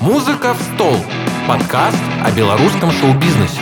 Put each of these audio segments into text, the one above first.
Музыка в стол. Подкаст о белорусском шоу-бизнесе.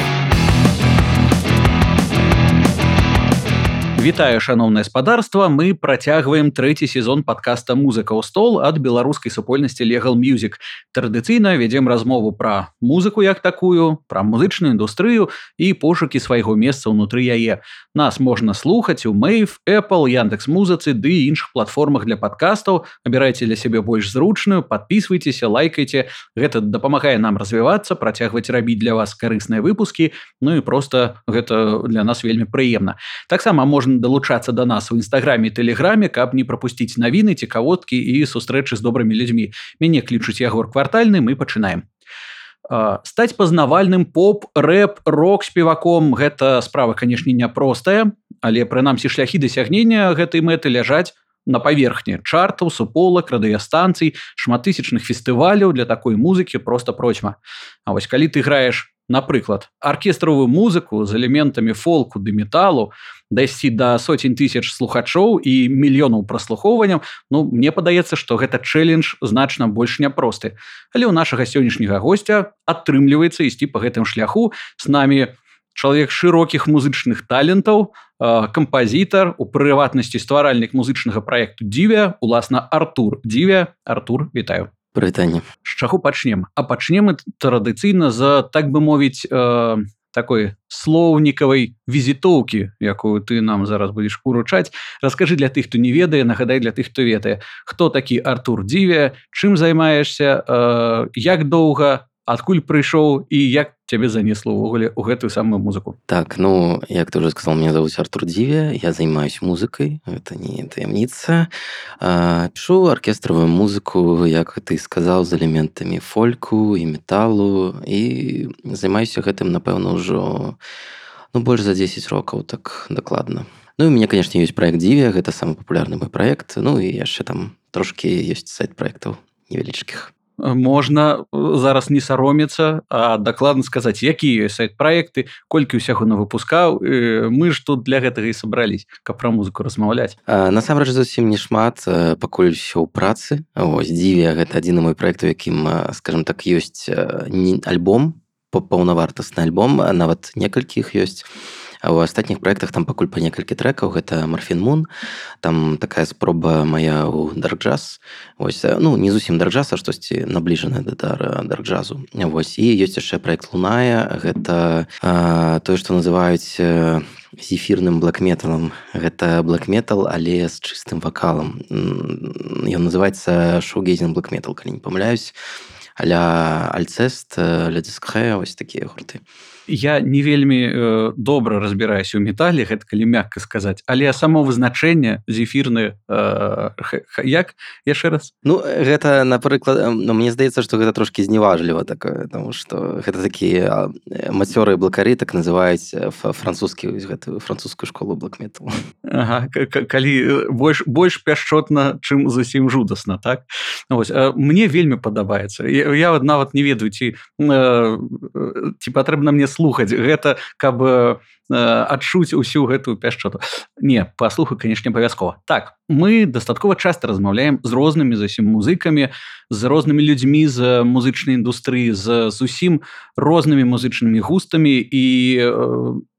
Вітаю шаноўнае спадарства. Мы працягваем трэці сезон подкаста музыка ў стол ад беларускай супольнасці legal music традыцыйна вядзем размову пра музыку як такую пра музычную індустрыю і пошукі свайго месца ўнутры яе. Нас можна слухаць у мэйв apple яндекс музыцы ды іншых платформах для подкастаў абірайце для сябе больш зручную подписывайтеся лайкайте гэта дапамагае нам развівацца працягваць рабіць для вас карысныя выпускі. Ну і просто гэта для нас вельмі прыемна. Таксама можна можна далучацца да нас у нстаграме тэлеграме каб не пропусціць навіны цікаводкі і сустрэчы з добрымі людзьмі мяне клічуць ягор квартальны мы пачынаем. Стаць пазнавальным поп рэп рок спеваком гэта справа канешне няпростая але прынамсі шляхі дасягнення гэтай мэты ляжаць на паверхне чартаў суполак радыёстанцый шматтысячных фестываляў для такой музыкі просто процьма А вось калі ты граеш напрыклад аркестравую музыку з элементамі фолку ды металу дайсці да соцень тысяч слухачоў і мільёнаў праслухоўванняў Ну мне падаецца што гэта чэлендж значна больш няпросты. Але ў нашага сённяшняга гостця атрымліваецца ісці по гэтым шляху. С нами чалавек шырокіх музычных талентаў кампазітар у прыватнасці стваральнік музычнага проекту дзівя уласна артур дзівя артур вітаю. Прывітанне. З чаго пачнем? А пачнем традыцыйна за так бы мовіць э, такой слоўнікавай візітоўкі якую ты нам зараз будзеш уручаць раскажы для тых хто не ведае нагадай для тых хто ведае. Хто такі артур дзіве чым займаешься э, як доўга адкуль прыйшоў і як цябе занесло ўвогуле у гэтую самую музыку? Так ну як ты уже сказал мне зовут артур дзіве я займаюсь музыкай это не таямніца пішу аркестравую музыку як ты сказал з элементамі фольку і металу і займаюся гэтым напэўна ўжо ну больш за 10 рокаў так дакладна. Ну у меня конечно ёсць проект дзіве гэта самы папулярны мой проект ну і яшчэ там трошки ёсць сайт проектаў невялічкіх можна зараз не саромецца а дакладна сказаць якія сайт проекты колькі ўсяго на выпускаў мы ж тут для гэтага і сабрались каб пра музыку размаўляць. Насамрэч зусім не шмат пакуль усё ў працы. Ось дзіве гэта адзіны мой проект у якім скажем так ёсць альбом паўнавартасны альбом нават некалькіх ёсць А ў астатніх праектах там пакуль па некалькі трекаў гэта марфін мун там такая спроба моя у дарджаз ось ну не зусім дарджаса штосьці набліжаная да дарджазу вось і ёсць яшчэ проект луная гэта а, тое што называюць зефірным блэкметалам. Гэта блэкметал але з чыстым вакалам. Ён называется шоугейзен блэкметал калі не памыляюсь. Аля альцест лядзіскхэ вось такія гурты я не вельмі э, добра разбіраюся ў метале гэта калі мякка сказаць але само вызначэнне зефірны э, як? Яшчэ раз. Ну гэта напрыклад ну, мне здаецца што гэта трошки зневажліва такое тому что гэта такія мацёры блакары так называюць французскі гэтую французскую школу блокмету ага, калі больш больш пяшчотна чым зусім жудасна так? Ну, вось, мне вельмі падабаецца. Я, я нават не ведаю ці ці патрэбна мне слухаць гэта каб адчуць усю гэтую пяшчоту. Не паслухай канешне абавязкова. Так мы дастаткова часта размаўляем з рознымі зусім музыкамі з рознымі людзьмі з музычнай індустрыі з зусім рознымі музычнымі густамі і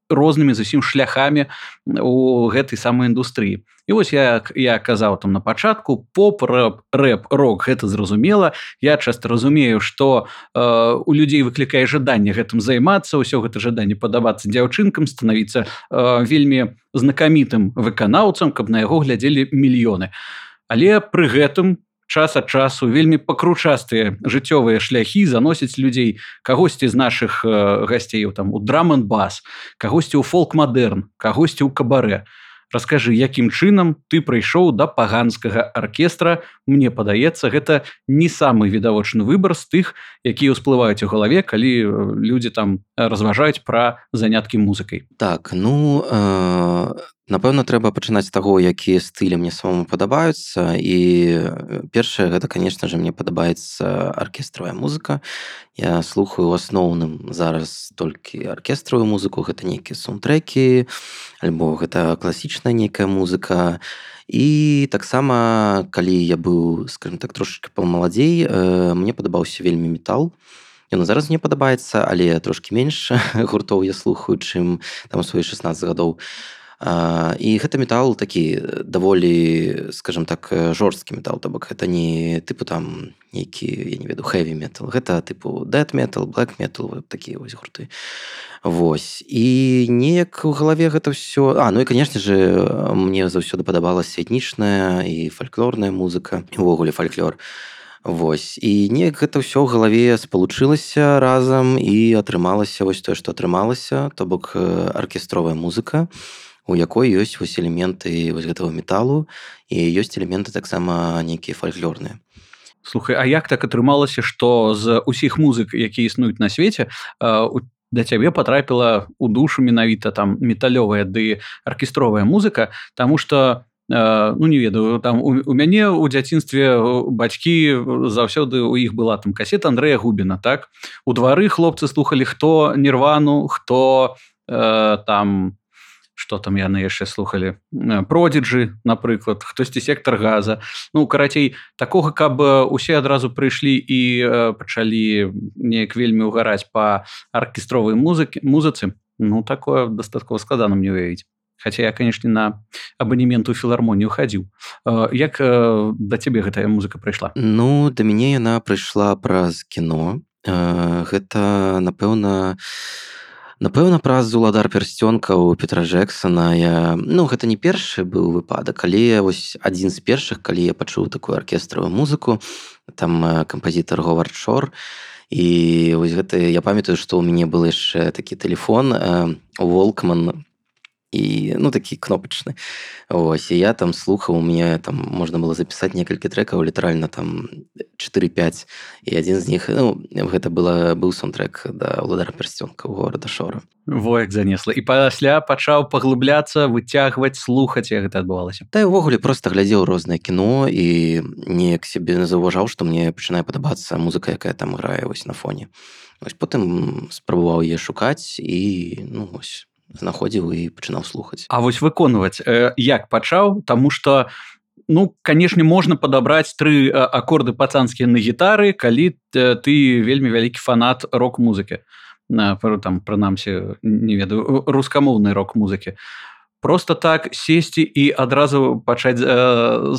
рознымі зусім шляхамі у гэтай самой індустрыі. І вось як я казаў там на пачатку поп рэп рэп рок гэта зразумела. Я часто разумею что э, у людзей выклікае жаданне гэтым займацца ўсё гэта жаданне падабацца дзяўчынкам становіцца э, вельмі знакамітым выканаўцам каб на яго глядзелі мільёны. Але пры гэтым час ад часу вельмі пакручастыя жыццёвыя шляхі заносяць людзей кагосьці з наших э, гасцеяў там у драман бас кагосьці ў фолк мадэрн кагосьці ў кабарэ Раскажы, якім чынам ты прыйшоў да паганскага аркестра, Мне падаецца, гэта не самы відавочны выбар з тых, якія ўсплываюць у галаве, калі людзі там разважаюць пра заняткі музыкай. Так ну э, напэўна трэба пачынаць таго якія стылі мне самому падабаюцца. І першае гэта конечно же мне падабаецца аркестравая музыка. Я слухаю у асноўным зараз толькі аркестравую музыку гэта нейкія саундтрекі альбо гэта класічная нейкая музыка. І таксама калі я быў скажем так трошки памаладзей э, мне падабаўся вельмі метал Ён зараз мне падабаецца але трошки менш гуртоў я слухаю чым там свае 16 гадоў. І гэта метал такі даволі скажем так жорсткі метал то бок гэта не тыпу там нейкі я не веду хэві метал гэта тыпу дэт метал black метал такія вось гурты. Вось. І неяк у галаве гэта ўсё А ну і канешне же мне заўсёды падабалася этнічная і фальклорная музыка увогуле фальклор Вось. І неяк гэта ўсё ў галаве спалучылася разам і атрымалася вось тое што атрымалася то бок аркестровая музыка у якой ёсць вось элементы вось гэтага металу і ёсць элементы таксама нейкія фальклорныя. Слухай А як так атрымалася што з усіх музык які існуюць на свеце да цябе потрапіла у душу менавіта там металёвая ды аркестровая музыка тому что ну не ведаю там у, у мяне у дзяцінстве бацькі заўсёды у іх была там касет Андрэя губіна так? У двары хлопцы слухали хто нірвану хто э, там что там яны яшчэ слухали? Продзіджы напрыклад хтосьці сектор газа ну карацей такога каб усе адразу прыйшлі і пачалі неяк вельмі ўгараць по аркестровай музыкі музыцы. Ну такое дастаткова складана мне уявіць хотя я канешне на абанементу філармонію хадзіў як да цябе гэтая музыка прыйшла ну да мяне яна прыйшла праз кіно гэта напэўна у напэўна праз уладар пярсцёнка у петра джексона. Я ну гэта не першы быў выпадак але вось адзін з першых калі я пачуў такую аркестравую музыку. Там кампазітар говард шор. І вось гэта я памятаю што ў мяне был яшчэ такі телефон волкман і ну такі кнопачны ось і я там слухаў у меня там можна было запісаць некалькі трекаў літаральна там 45 і адзін з них ну, гэта была быў саундтрек да ўладара персцёнка ў горада шора воек занесла і пасля пачаў паглыбляцца выцягваць слухаць як гэта адбывалася. Та увогуле просто глядзеў рознае кіно і неяк сябе заўважаў што мне пачынае падабацца музыка якая там грае вось на фоне. Ось потым спрабаваў е шукаць і ну вось знаходзіў і пачынаў слухаць А вось выконваць э, як пачаў тому что ну канешне можна падабраць тры акорды пацанскія на гітары калі ты вельмі вялікі фанат рок-музыкі на там прынамсі не ведаю рускамоўнай рок-музыкі просто так сесці і адразу пачаць э,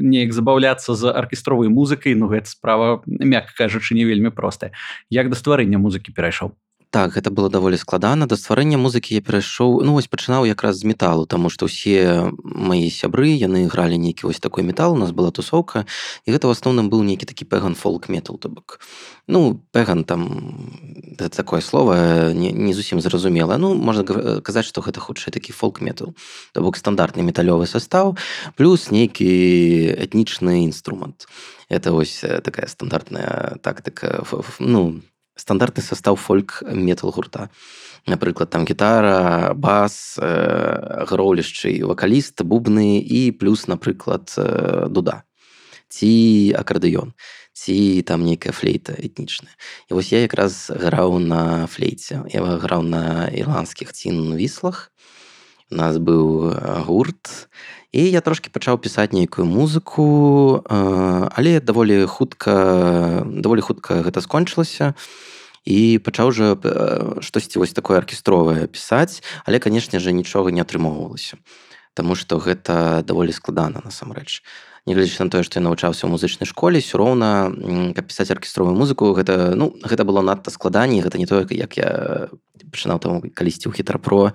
неяк забаўляцца з аркестровай музыкай ну гэта справа мякка кажучы не вельмі простая як да стварэння музыкі перайшоў так гэта было даволі складана да стварэння музыкі я перайшоў ну вось пачынаў якраз з металу тому что ўсе мои сябры яны гралі нейкі вось такой метал у нас была тусовка і гэта в асноўным быў нейкі такі пеган фолк метал то бок. Ну пеган там такое слово не, не зусім зразумела ну можна казаць что гэта хутчэй такі фолк метал. То бок стандартны металёвы состав плюс нейкі этнічны інструмент это вось такая стандартная тактыка ну стандартны состав фольк метал гурта. Напрыклад там гітара бас э, гроўлішчы вакаліст бубны і плюс напрыклад э, дуда. Ці акардэён ці там нейкая флейта этнічная. І вось я якраз граў на флейце. Я граў на ірландскіх цін віслах. у нас быў гурт і я трошки пачаў пісаць нейкую музыку але даволі хутка даволі хутка гэта скончылася і пачаў жа штосьці вось такое аркестровае пісаць але канешне же нічога не атрымоўвалася Таму што гэта даволі складана насамрэч. Нягледзячы на тое што я навучаўся ў музычнай школе все роўна каб пісаць аркестровую музыку гэта ну гэта было надта складаней гэта не тое як я пачынаў там калісьці ў хітрапро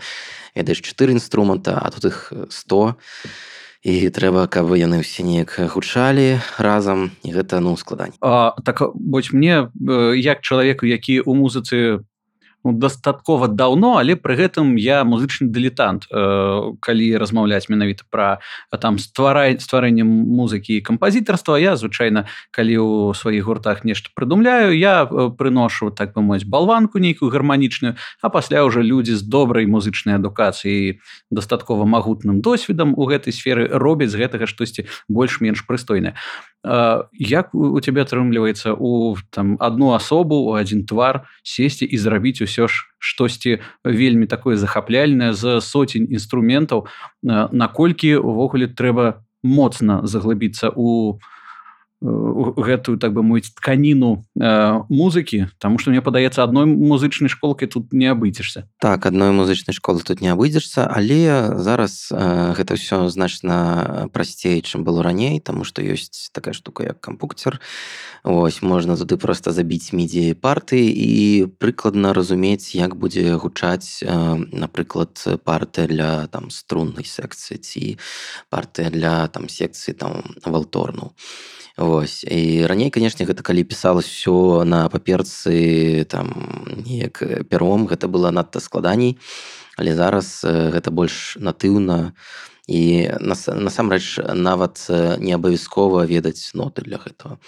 ведаеш чатыры інструмента а тут іх 100 і трэба каб яны ўсе неяк гучалі разам і гэта ну складань. Так больш мне як чалавеку які ў музыцы ну, дастаткова даўно але пры гэтым я музычны дылетант. Э, калі размаўляць менавіта пра там стварай стварэннем музыкі і кампазітарства я звычайна калі у сваіх гуртах нешта прыдумляю я э, прыношу так бы мой балванку нейкую гарманічную а пасля уже людзі з добрай музычнай адукацыі дастаткова магутным досведам у гэтай сферы робяць з гэтага штосьці больш-менш прыстойнае. Як у цябе атрымліваецца у там одну асобу у один твар сесці і зрабіць усё ж штосьці вельмі такое захапляльнае з соцень інструментаў наколькі увогуле трэба моцна заглыбіцца у гэтую так бы мовіць тканіну э, музыкі Таму што мне падаецца адной музычнай школкай тут не абыдзешся так адной музычнай школы тут не абыдзешся але зараз э, гэта ўсё значна прасцей чым было раней таму што ёсць такая штука як кампуктер. Вось можна туды просто забіць мідзі парты і прыкладна разумець як будзе гучаць э, напрыклад парты для там струннай секцыі ці партыя для там секцыі там валторну Вось. І раней канешне гэта калі пісалось все на паперцы там неяк пером. Гэта было надта складаней. Але зараз гэта больш натыўна. І насамрэч нават не абавязкова ведаць ноты для гэтага.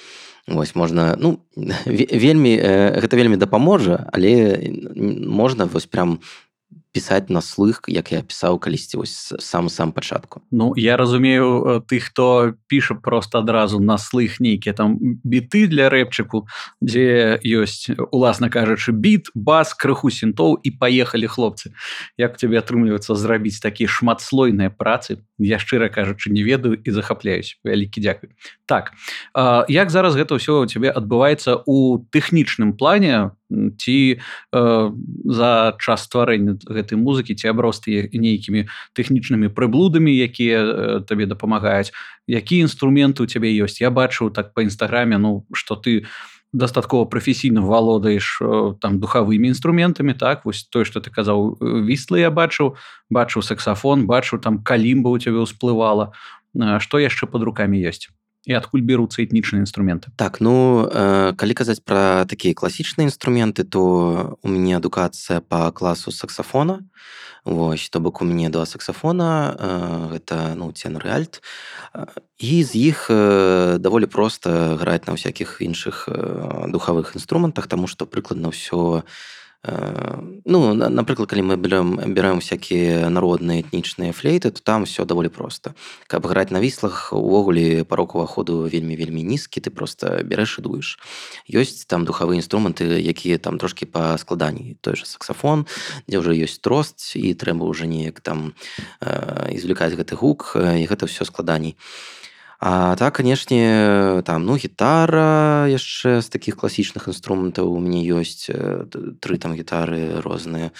Вось можна ну вельмі гэта вельмі дапаможа але можна вось прям пісаць на слых як я пісаў калісьці вось сам сам пачатку Ну я разумею ты хто піша просто адразу на слых нейкія там біты для рэпчыку дзе ёсць уласна кажучы біт бас крыху сінтоў і паехалі хлопцы. Як тебе атрымліваецца зрабіць такія шматслойныя працы я шчыра кажучы не ведаю і захапляюсь вялікі дзякуй так як зараз гэта ўсё у цябе адбываецца у тэхнічным плане ці э, за час стварэння гэтай музыкі ці абросты нейкімі тэхнічнымі прыблудамі якія э, табе дапамагаюць. Які інструменты у цябе ёсць? Я бачу так по нстаграме ну что ты дастаткова прафесійна валодаеш э, там духавымі інструментамі так? Вось тое что ты казаў віслы я бачыў бачыў саксафон бачу там калімба у цябе ўсплывала. Што яшчэ под руками ёсць і адкуль беруцца этнічныя інструменты так ну э, калі казаць пра такія класічныя інструменты то у мяне адукацыя по класу саксафона. Вось то бок у мяне два саксафона э, гэта ну ценрэальт і з іх э, даволі проста граць на ўсякіх іншых э, духавых інструментах таму што прыкладна ўсё, Ну напрыклад калі мы берем бярэм всякие народныя этнічныя флейты то там все даволі просто. Каб граць на віслах увогуле парок уваходу вельмі вельмі нізкі ты просто бярэш і дуеш ёсць там духавыя інструменты якія там трошки па складанні той же саксафон дзе ўжо ёсць трост і трэба ўжо неяк там э, извлекаць гэты гук і гэта все складаней і А так канешне там ну гітара яшчэ з такіх класічных інструментаў у мяне ёсць тры там гітары розныя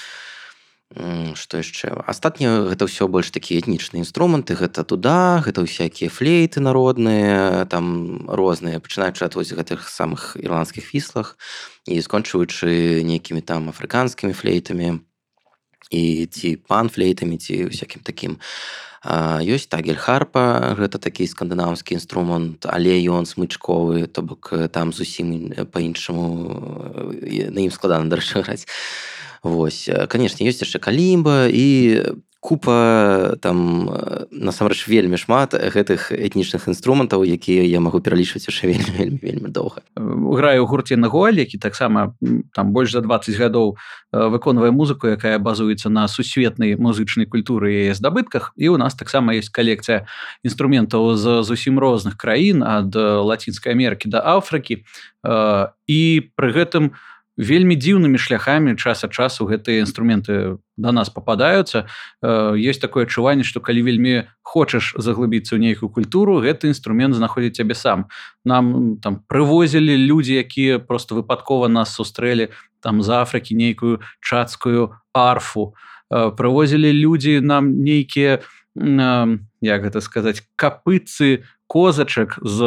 што яшчэ астатнія гэта ўсё больш такія этнічныя інструменты гэта туда гэта ўсякія флейты народныя там розныя пачынаючы ад вось гэтых самых ірландскіх віслах і скончваючы нейкімі там афрыканскімі флейтамі і ці панфлейтамі ці всякім такім а ёсць тагель харпа гэта такі скандынаўскі інструмент але ён смычковы то бок там зусім по-іншаму на ім складана дарэчы граць. Вось канешне ёсць яшчэ калімба і купа там насамрэч вельмі шмат гэтых этнічных інструментаў якія я магу пералічваць яшчэ вельмі вельмі вельмі доўга. Граю гурце на гуаль які таксама там больш за 20 гадоў выконвае музыку якая базуецца на сусветнай музычнай культуры здабытках. І у нас таксама есть калекцыя інструментаў з зусім розных краін ад лацінскай Амерыкі да Афрыкі. І пры гэтым у вельмі дзіўнымі шляхамі час ад часу гэтыя інструменты да нас попадаюцца есть такое адчуванне што калі вельмі хочаш заглыбіцца ў нейкую культуру гэты інструмент знаходзіць цябе сам. Нам там прывозілі людзі якія просто выпадкова нас сустрэлі там з Афрыкі нейкую чацкую арфу. Прывозілі людзі нам нейкія як гэта сказаць капыцы козачак з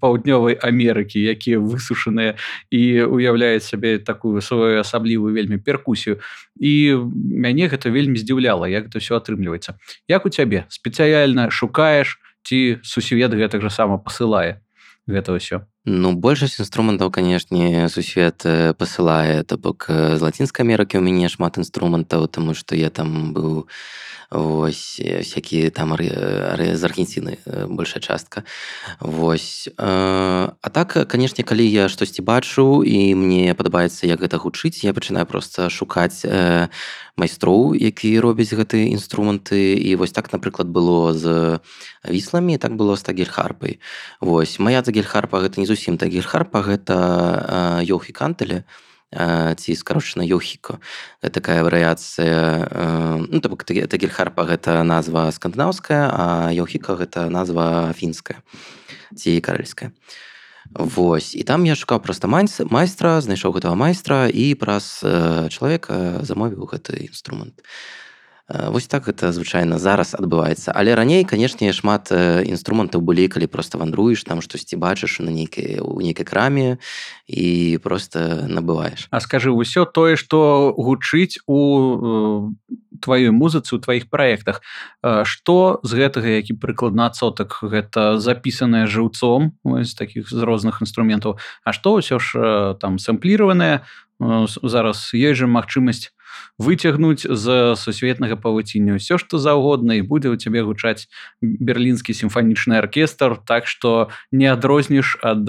паўднёвай Амерыкі якія высушаныя і уяўляюць сабе такую сваю асаблівую вельмі перкусію. І мяне гэта вельмі здзіўляла як это все атрымліваецца. Як у цябе? Спецыяльна шукаеш ці сусвет гэтак жа сама посылае гэта ўсё Ну большасць інструментаў канешне сусвет пасылае то бок з лацінскай Амерыкі у мяне шмат інструментаў тому што я там быў Вось всякие там з Аргенціны большая частка Вось. А так канешне калі я штосьці бачу і мне падабаецца як гэта гучыць я пачынаю просто шукаць майстроў які робяць гэтыя інструменты. І вось так напрыклад было з вісламі так было з тагельхарпай. Вось моя загельхарпа гэта не зусім тагельхарпа гэта ёхі кантелі ці скарочана Йохіко. Такая варыяцыя ну, тагельхарпа гэта назва скандынаўская а Йохіка гэта назва фінская ці карэльская Вось. І там я шукаў проста майстра знайшоў гэтага майстра і праз чалавека замовіў гэты інструмент. Вось так гэта звычайна зараз адбываецца. Але раней канешне шмат інструментаў былі калі просто вандруеш там штосьці бачыш на нейкай у нейкай краме і просто набываеш. А скажы ўсё тое што гучыць у тваёй музыцы у тваіх праектах што з гэтага які прыкладна адсотак гэта запісанае жыўцом з таких з розных інструментаў А што ўсё ж там сэмпліраванае зараз ёсць жа магчымасць выцягнуць з сусветнага павуціння ўсё што заўгодна і будзе ў цябе гучаць берлінскі сімфанічны аркестр так што не адрозніш ад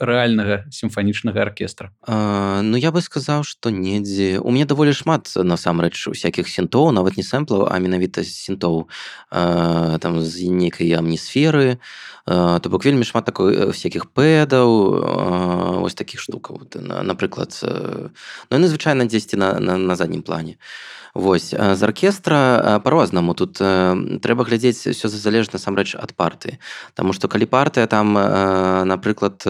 рэальнага сімфанічнага аркестра. Ну я бы сказаў што недзе. У мне даволі шмат насамрэч усякіх сінтоў нават не сэмплаў а менавіта сінтоў там з нейкай амнісферы. То бок вельмі шмат такой всякихх пэдаў ось таких штукаў напрыклад ну, звычайна дзесьці на, на, на заднім плане. Вось з аркестра по-рознаму тут трэба глядзець все залежна насамрэч ад парты Таму што калі партыя там напрыклад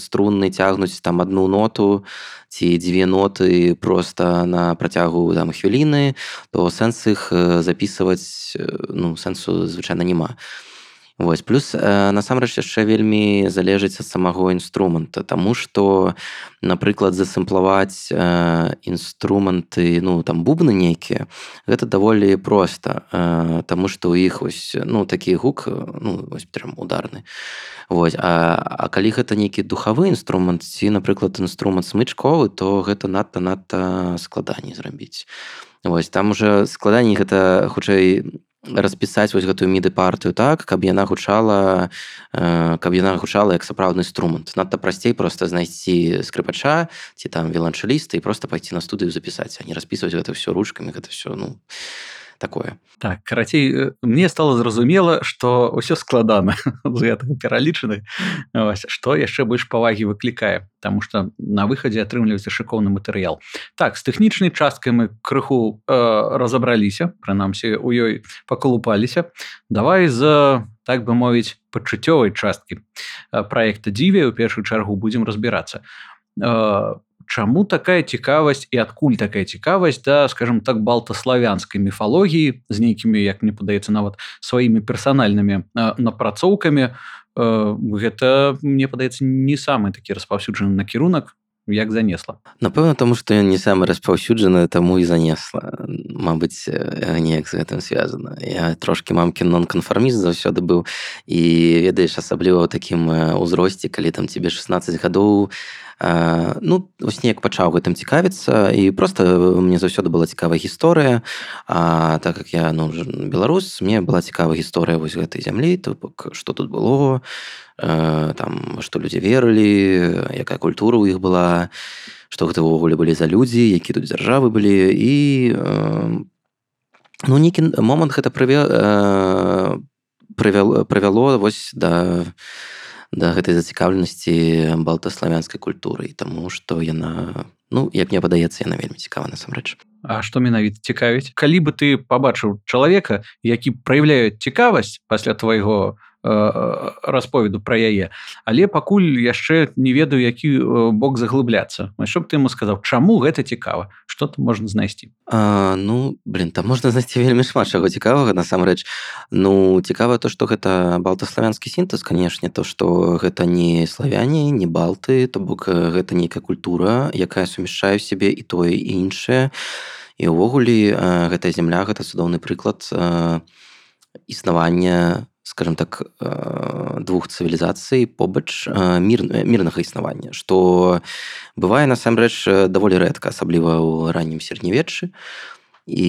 струнны цягнуць там одну ноту ці дзве ноты просто на працягу там хвіліны то сэнс іх записываць ну сэнсу звычайна няма. то Вось плюс э, насамрэч яшчэ вельмі залежыць ад самого інструмента Таму што напрыклад засімплаваць э, інструменты ну там бубны нейкія гэта даволі проста э, Таму што ў іх ось ну такі гук ну, прям ударны. Вось а, а калі гэта нейкі духавы інструмент ці напрыклад інструмент смычковы то гэта надта надта складаней зрабіць. Вось там уже складаней гэта хутчэй распісаць вось гэтую міды партыю так каб яна гучала э, каб яна гучала як сапраўдны инструмент. Надта прасцей просто знайсці скрыпача ці там віланчалісты і просто пайсці на студыю запісаць а не распісваць гэта все ручкамі гэта все ну такое. Так карацей э, мне стало зразумела что ўсё складана з гэтага пералічаны что яшчэ больш павагі выклікае потому что на выхадзе атрымліваецца шыкоўны матэрыял так з тэхнічнай часткай мы крыху э, разабраліся прынамсі у ёй паколупаліся давай за так бы мовіць пачуццёвай часткі проекта дзіве у першую чаргу будзем разбірацца по чаму такая цікавасць і адкуль такая цікавасць да скажем так балтаславянскай міфалогіі з нейкімі як мне падаецца нават сваімі персанальнымі напрацоўкамі гэта мне падаецца не самы такі распаўсюджаны накірунак як занесла. Напэўна таму што ён не самы распаўсюджаны таму і занесла. Мабыць неяк з гэтым звязана. Я трошки мамкі нон-канфарміст заўсёды быў і ведаеш асабліва ў такім узросце калі там тебе 16 гадоў ну вось неяк пачаў гэтым цікавіцца і просто мне заўсёды была цікавая гісторыя. А так как я ну беларус мне была цікавая гісторыя вось гэтай зямлі то бок что тут было там што людзі верылі якая культура ў іх была што гэта ўвогуле былі за людзі які тут дзяржавы былі. І ну нейкі момант гэта прыве прывяло прывяло вось да да гэтай зацікаўленасці балтаславянскай культуры таму што яна ну як мне падаецца яна вельмі цікава насамрэч. А што менавіта цікавіць? Калі бы ты пабачыў чалавека які праяўляе цікавасць пасля твайго расповеду пра яе. Але пакуль яшчэ не ведаю які э, бок заглыбляцца. Що б ты ему сказаў чаму гэта цікава? Что там можна знайсці? А, ну блин там можна знайсці вельмі шмат чаго цікавага насамрэч. Ну цікава то что гэта балтаславянскі сінтэз канешне то что гэта не славяне не балты то бок э, гэта нейкая культура якая сумяшчае сябе і тое і іншае. І ўвогуле гэтая земля гэта цудоўны прыклад існавання скажем так двух цывілізацый побач мір мірнага існавання што бывае насамрэч даволі рэдка асабліва ў раннім сярэднявеччы і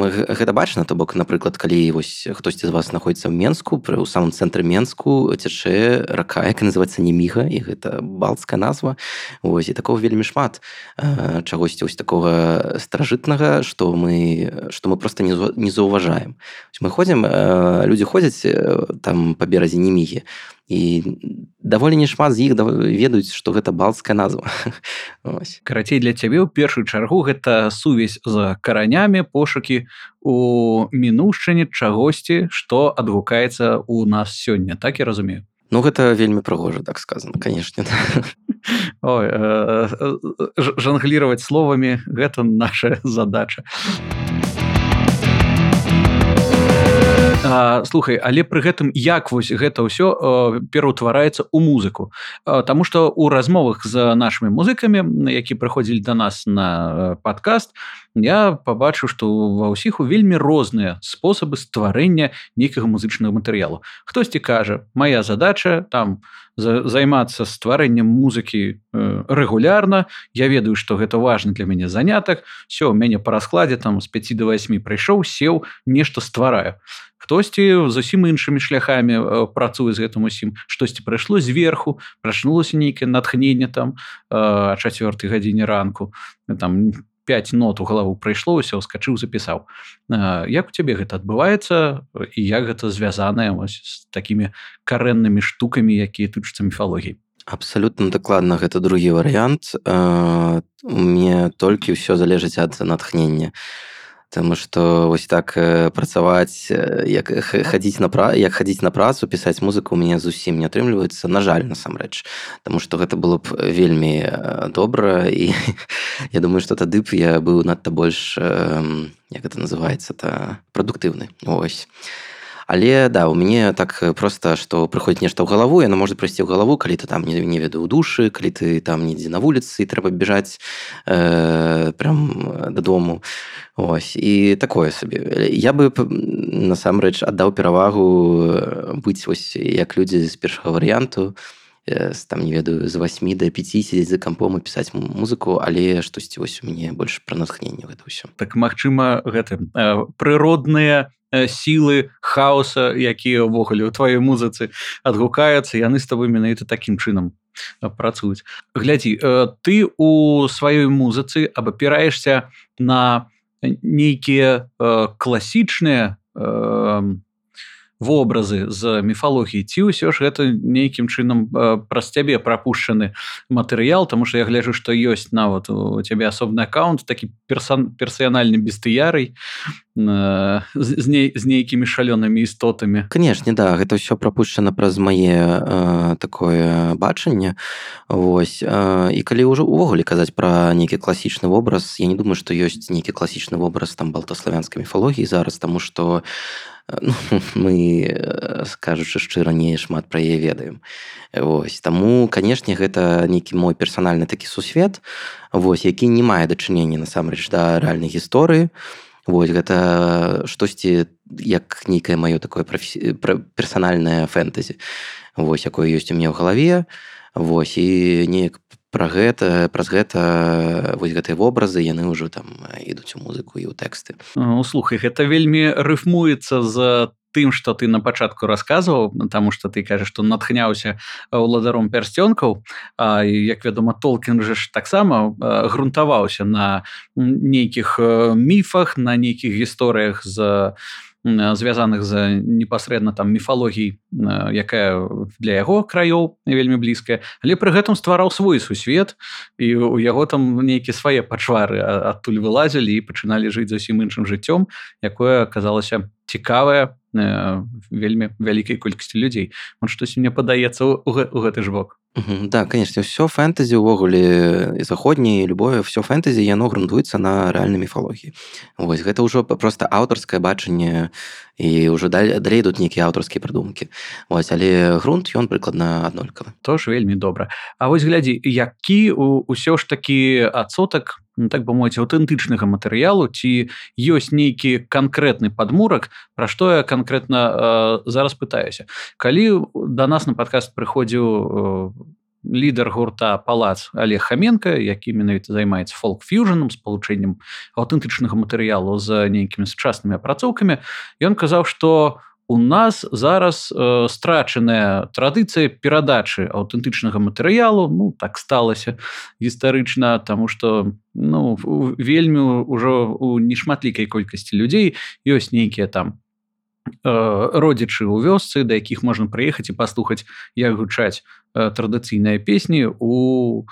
гэта бачна то бок напрыклад калі вось хтосьці з вас знаходіцца ў менску пры ў самым цэнтры менску цячэ рака як называется неміга і гэта балцкая назва. Ось і такого вельмі шмат чагосьці вось такога старажытнага што мы што мы просто не заўважаем. Мы ходзім людзі ходзяць там па беразе немігі і даволі не шмат з іх ведаюць што гэта балцкая назва. Карацей для цябе ў першую чаргу гэта сувязь за каранямі пошукі у мінушчыне чагосьці што адгукаецца у нас сёння так і разумею? Ну гэта вельмі прыгожа так сказано канешне Ой, э, э, жанглировать словамі гэта наша задача. А, слухай але пры гэтым як вось гэта ўсё пераўтвараецца ў музыку? Таму што ў размовах з нашымі музыкамі які прыходзілі да нас на падкаст я пабачыў што ва ўсіх у вельмі розныя спосабы стварэння нейкага музычнага матэрыялу. Хтосьці кажа моя задача там займацца стварэннем музыкі рэгулярна. Я ведаю што гэта важны для мяне занятак. Все мяне па раскладзе там з 5 до 8 прыйшоў сеў нешта ствараю хтосьці зусім іншымі шляхамі працуе з гэтым усім. Штосьці прайшло зверху прачнулася нейкае натхненне там чацвёртай гадзіне ранку. Там 5 нот у галаву прайшло ўсё скачыў запісаў. Як у цябе гэта адбываецца і як гэта звязаная з такімі карэннымі штукамі якія тычацца міфалогіі? Абсалютна дакладна гэта другі варыянт. Мне толькі ўсё залежыць ад натхнення. а Таму што вось так працаваць як хадзіць на пра як хадзіць на працу пісаць музыку у мяне зусім не атрымліваецца на жаль насамрэч Таму што гэта было б вельмі добра і я думаю што тады б я быў надта больш як это называется то прадуктыўны ось але да у мяне так просто што прыходзіць нешта ў галаву яно можа прыйсці ў галаву калі ты там не, не ведаю душы калі ты там недзе на вуліцы трэба бежаць э, прям дадому ось. І такое сабе я бы насамрэч аддаў перавагу быць вось як людзі з першага варыянту там не ведаю з 8 до 5 сидзець за кампом і пісаць музыку але штосьці вось у мяне больш пра натхненне гэта ўсё. Так магчыма гэта прыродныя сілы хаоса якія ўвогуле ў тваёй музыцы адгукаюцца яны з табой менавіта такім чынам працуюць. Глядзі ты у сваёй музыцы абапіраешся на нейкія класічныя вобразы з міфалогіі ці ўсё ж гэта нейкім чынам праз цябе прапушчаны матэрыял тому что я гляжу што ёсць нават у цябе асобны аккаунт такі персан персанальны бестыярый з ней з нейкімі шалёнымі істотамі. Канешне да гэта ўсё прапушчана праз мае э, такое бачанне. Вось э, і калі ўжо увогуле казаць пра нейкі класічны вобраз я не думаю што ёсць нейкі класічны вобраз там балтаславянскай міфалогіі зараз таму што ну, мы скажучы шчыра не шмат пра яе ведаем. Вось. Таму канешне гэта нейкі мой персанальны такі сусвет Вось які не мае дачынення насамрэч да рэальнай гісторыі. Вось гэта штосьці як нейкае маё такое професі... персанальнае фэнтэзі Вось якое ёсць у мне ў галаве. Вось і неяк пра гэта праз гэта вось гэтыя вобразы яны ўжо там ідуць у музыку і ў тэксты. Слухай гэта вельмі рыфмуецца за тым что ты на пачатку рассказываў потому что ты кажаш что натхняўся уладаром пярсцёнкаў. Як вядома толкін же ж таксама грунтаваўся на нейкіх міфах на нейкіх гісторыях за звязаных за непасрэдна там міфалогій якая для яго краёў вельмі блізкая. Але пры гэтым ствараў свой сусвет і у яго там нейкія свае пачвары адтуль вылазілі і пачыналі жыць зусім іншым жыццём якое аказалася цікавае вельмі вялікай колькасці людзей. Он штось мне падаецца у гэты ж бок да конечно все фэнтэзі увогуле заходняе любое все фэнтэзі яно грунтуецца на рэальнай міфалогіі Вось гэта ўжо просто аўтарскае бачанне і ўжо далей тут нейкія аўтарскія прыдумкі Вось але грунт ён прыкладна аднолькавы то ж вельмі добра А вось глядзі які ўсё ж такі адсотак ну, так бы мовіць аўтэнтычнага матэрыялу ці ёсць нейкі канкрэтны падмурак пра што я канкрэтна э, зараз пытаюся. Калі да нас на падкаст прыходзіў э, лідар гурта палац олег хаменко які менавіта займаецца фолк-фьюжаном спалучэннем аўтэнтычнага матэрыялу з нейкімі сучаснымі апрацоўкамі ён казаў што у нас зараз э, страчаная традыцыя перадачы аўтэнтычнага матэрыялу. Ну так сталася гістарычна тому что ну вельмі ўжо у нешматлікай колькасці людзей ёсць нейкія там э, родзічы ў вёсцы да якіх можна прыехаць і паслухаць як гучаць э, традыцыйныя песні у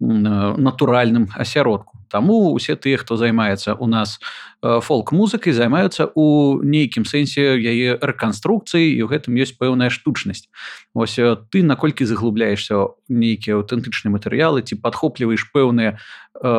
натуральным асяродку Таму усе тыя, хто займаецца у нас э, фолк-музыкай займаюцца ў нейкім сэнсе яе рэканструкцыі і ў гэтым ёсць пэўная штучнасць. Вось э, ты наколькі заглубляешься нейкія аўтэнтычныя матэрыялы ці падхопліваеш пэўныя э,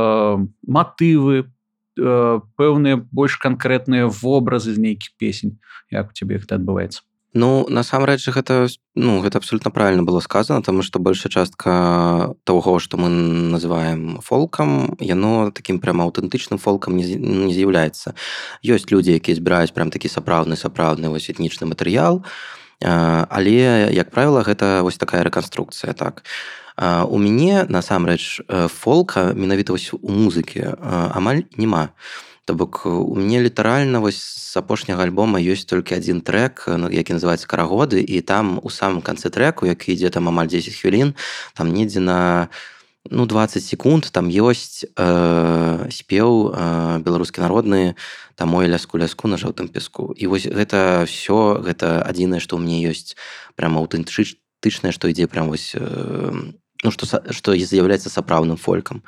матывы, э, пэўныя больш канкрэтныя вобразы з нейкіх песень, як у цябе гэта адбываецца. Ну насамрэч гэта ну гэта абсолютно правильно было сказано тому что большая частка того что мы называем фолкам яно таким прямо аўтэнтычным фолкам не, з'яўляецца. Ёсць людзі якія збіраюць прям такі сапраўдны сапраўдны вось этнічны матэрыял але як правіла гэта вось такая рэканструкцыя так. У мяне насамрэч фолка менавіта вось у музыкі амаль няма То бок у мяне літаральна вось з апошняга альбома ёсць толькі адзін трек ну, які называется карагоды і там у самым канцы треку які ідзе там амаль 10 хвілін там недзе на ну 20 секунд там ёсць э, спеў э, беларускі народны там мой ляску ляску на жоўтым песку і вось гэта все гэта адзінае што ў мне ёсць прямо аўтэнтычнае што ідзе прям вось э, ну что что з'яўляецца сапраўдным фолькам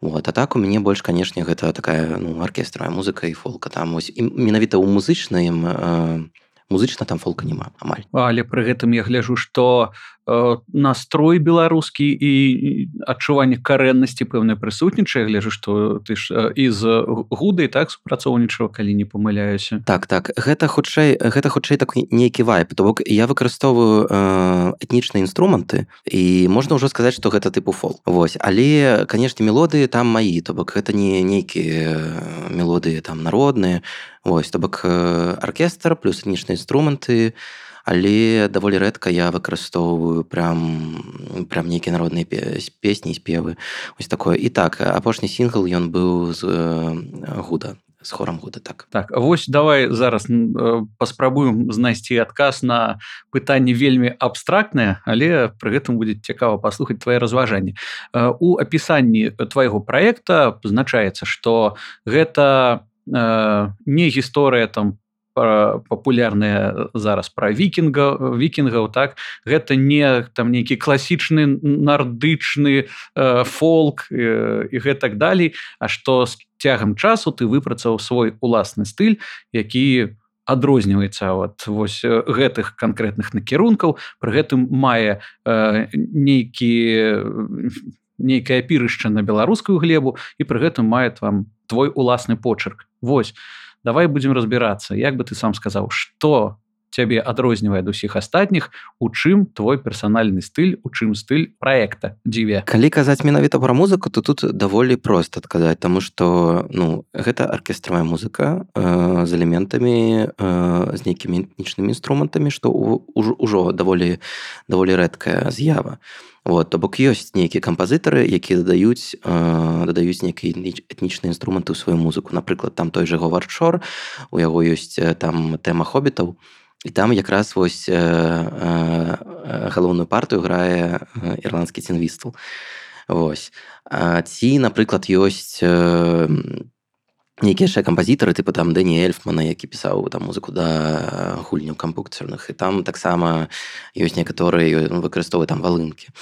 вот а так у мяне больш канешне гэта такая ну аркестравая музыка і фолка там ось менавіта ў музычным э, музычна там фолка няма амаль. Але пры гэтым я гляжу что Э, настрой беларускі і адчуванне карэннасці пэўнай прысутнічае гляжу што ты ж і з гудай так супрацоўнічаў калі не памыляюся. Так так. Гэта хутчэй гэта хутчэй так нейкі вайп то бок я выкарыстоўваю э, этнічныя інструменты і можна ўжо сказаць што гэта тыпу фол Вось. Але канешне мелодыі там маі то бок гэта не нейкія мелодыі там народныя. Вось. То бок аркестр плюс этнічныя інструменты. то але даволі рэдка я выкарыстоўваю прям прям нейкія народныя песні спевы. Ось такое. І так апошні сінгл ён быў з гуда з хорам гуда так. Так вось давай зараз паспрабуем знайсці адказ на пытанне вельмі абстрактнае але пры гэтым будзе цікава паслухаць твои разважанні. У апісанні твайго проекта пазначаецца что гэта не гісторыя там папулярныя зараз пра вікінга вікінгаў так? Гэта не там нейкі класічны нардычны э, фолк э, і гэтак далей А што з цягам часу ты выпрацаваў свой уласны стыль які адрозніваецца от вось гэтых канкрэтных накірункаў. Пры гэтым мае э, нейкі нейкае пірышча на беларускую глебу і пры гэтым мае вам твой уласны почерк Вось давай будем разбірацца як бы ты сам сказаў что цябе адрознівае ад усіх астатніх у чым твой персанальны стыль у чым стыль проекта дзіве калі казаць менавіта пра музыку то тут даволі проста адказаць таму что ну гэта аркестравая музыка э, з элементамі э, з нейкімі этнічнымі інструментамі што ўжо даволі даволі рэдкая з'ява то Вот, то бок ёсць нейкія кампазітары, якія дадаюць э, дадаюць нейкія этнічныя інструменты ў сваю музыку. Напрыклад, там той жа говарчор, у яго ёсць там тэма хобітаў. І там якраз вось э, э, галоўную партыю грае ірландскі цінвістл. Вось. Ці, напрыклад, ёсць нейкія яшчэ кампазітары тыпу там дэні эльфмана які пісаў там музыку да гульняў кампукцырных і там таксама ёсць некаторыя выкарыстоўвае там валынкі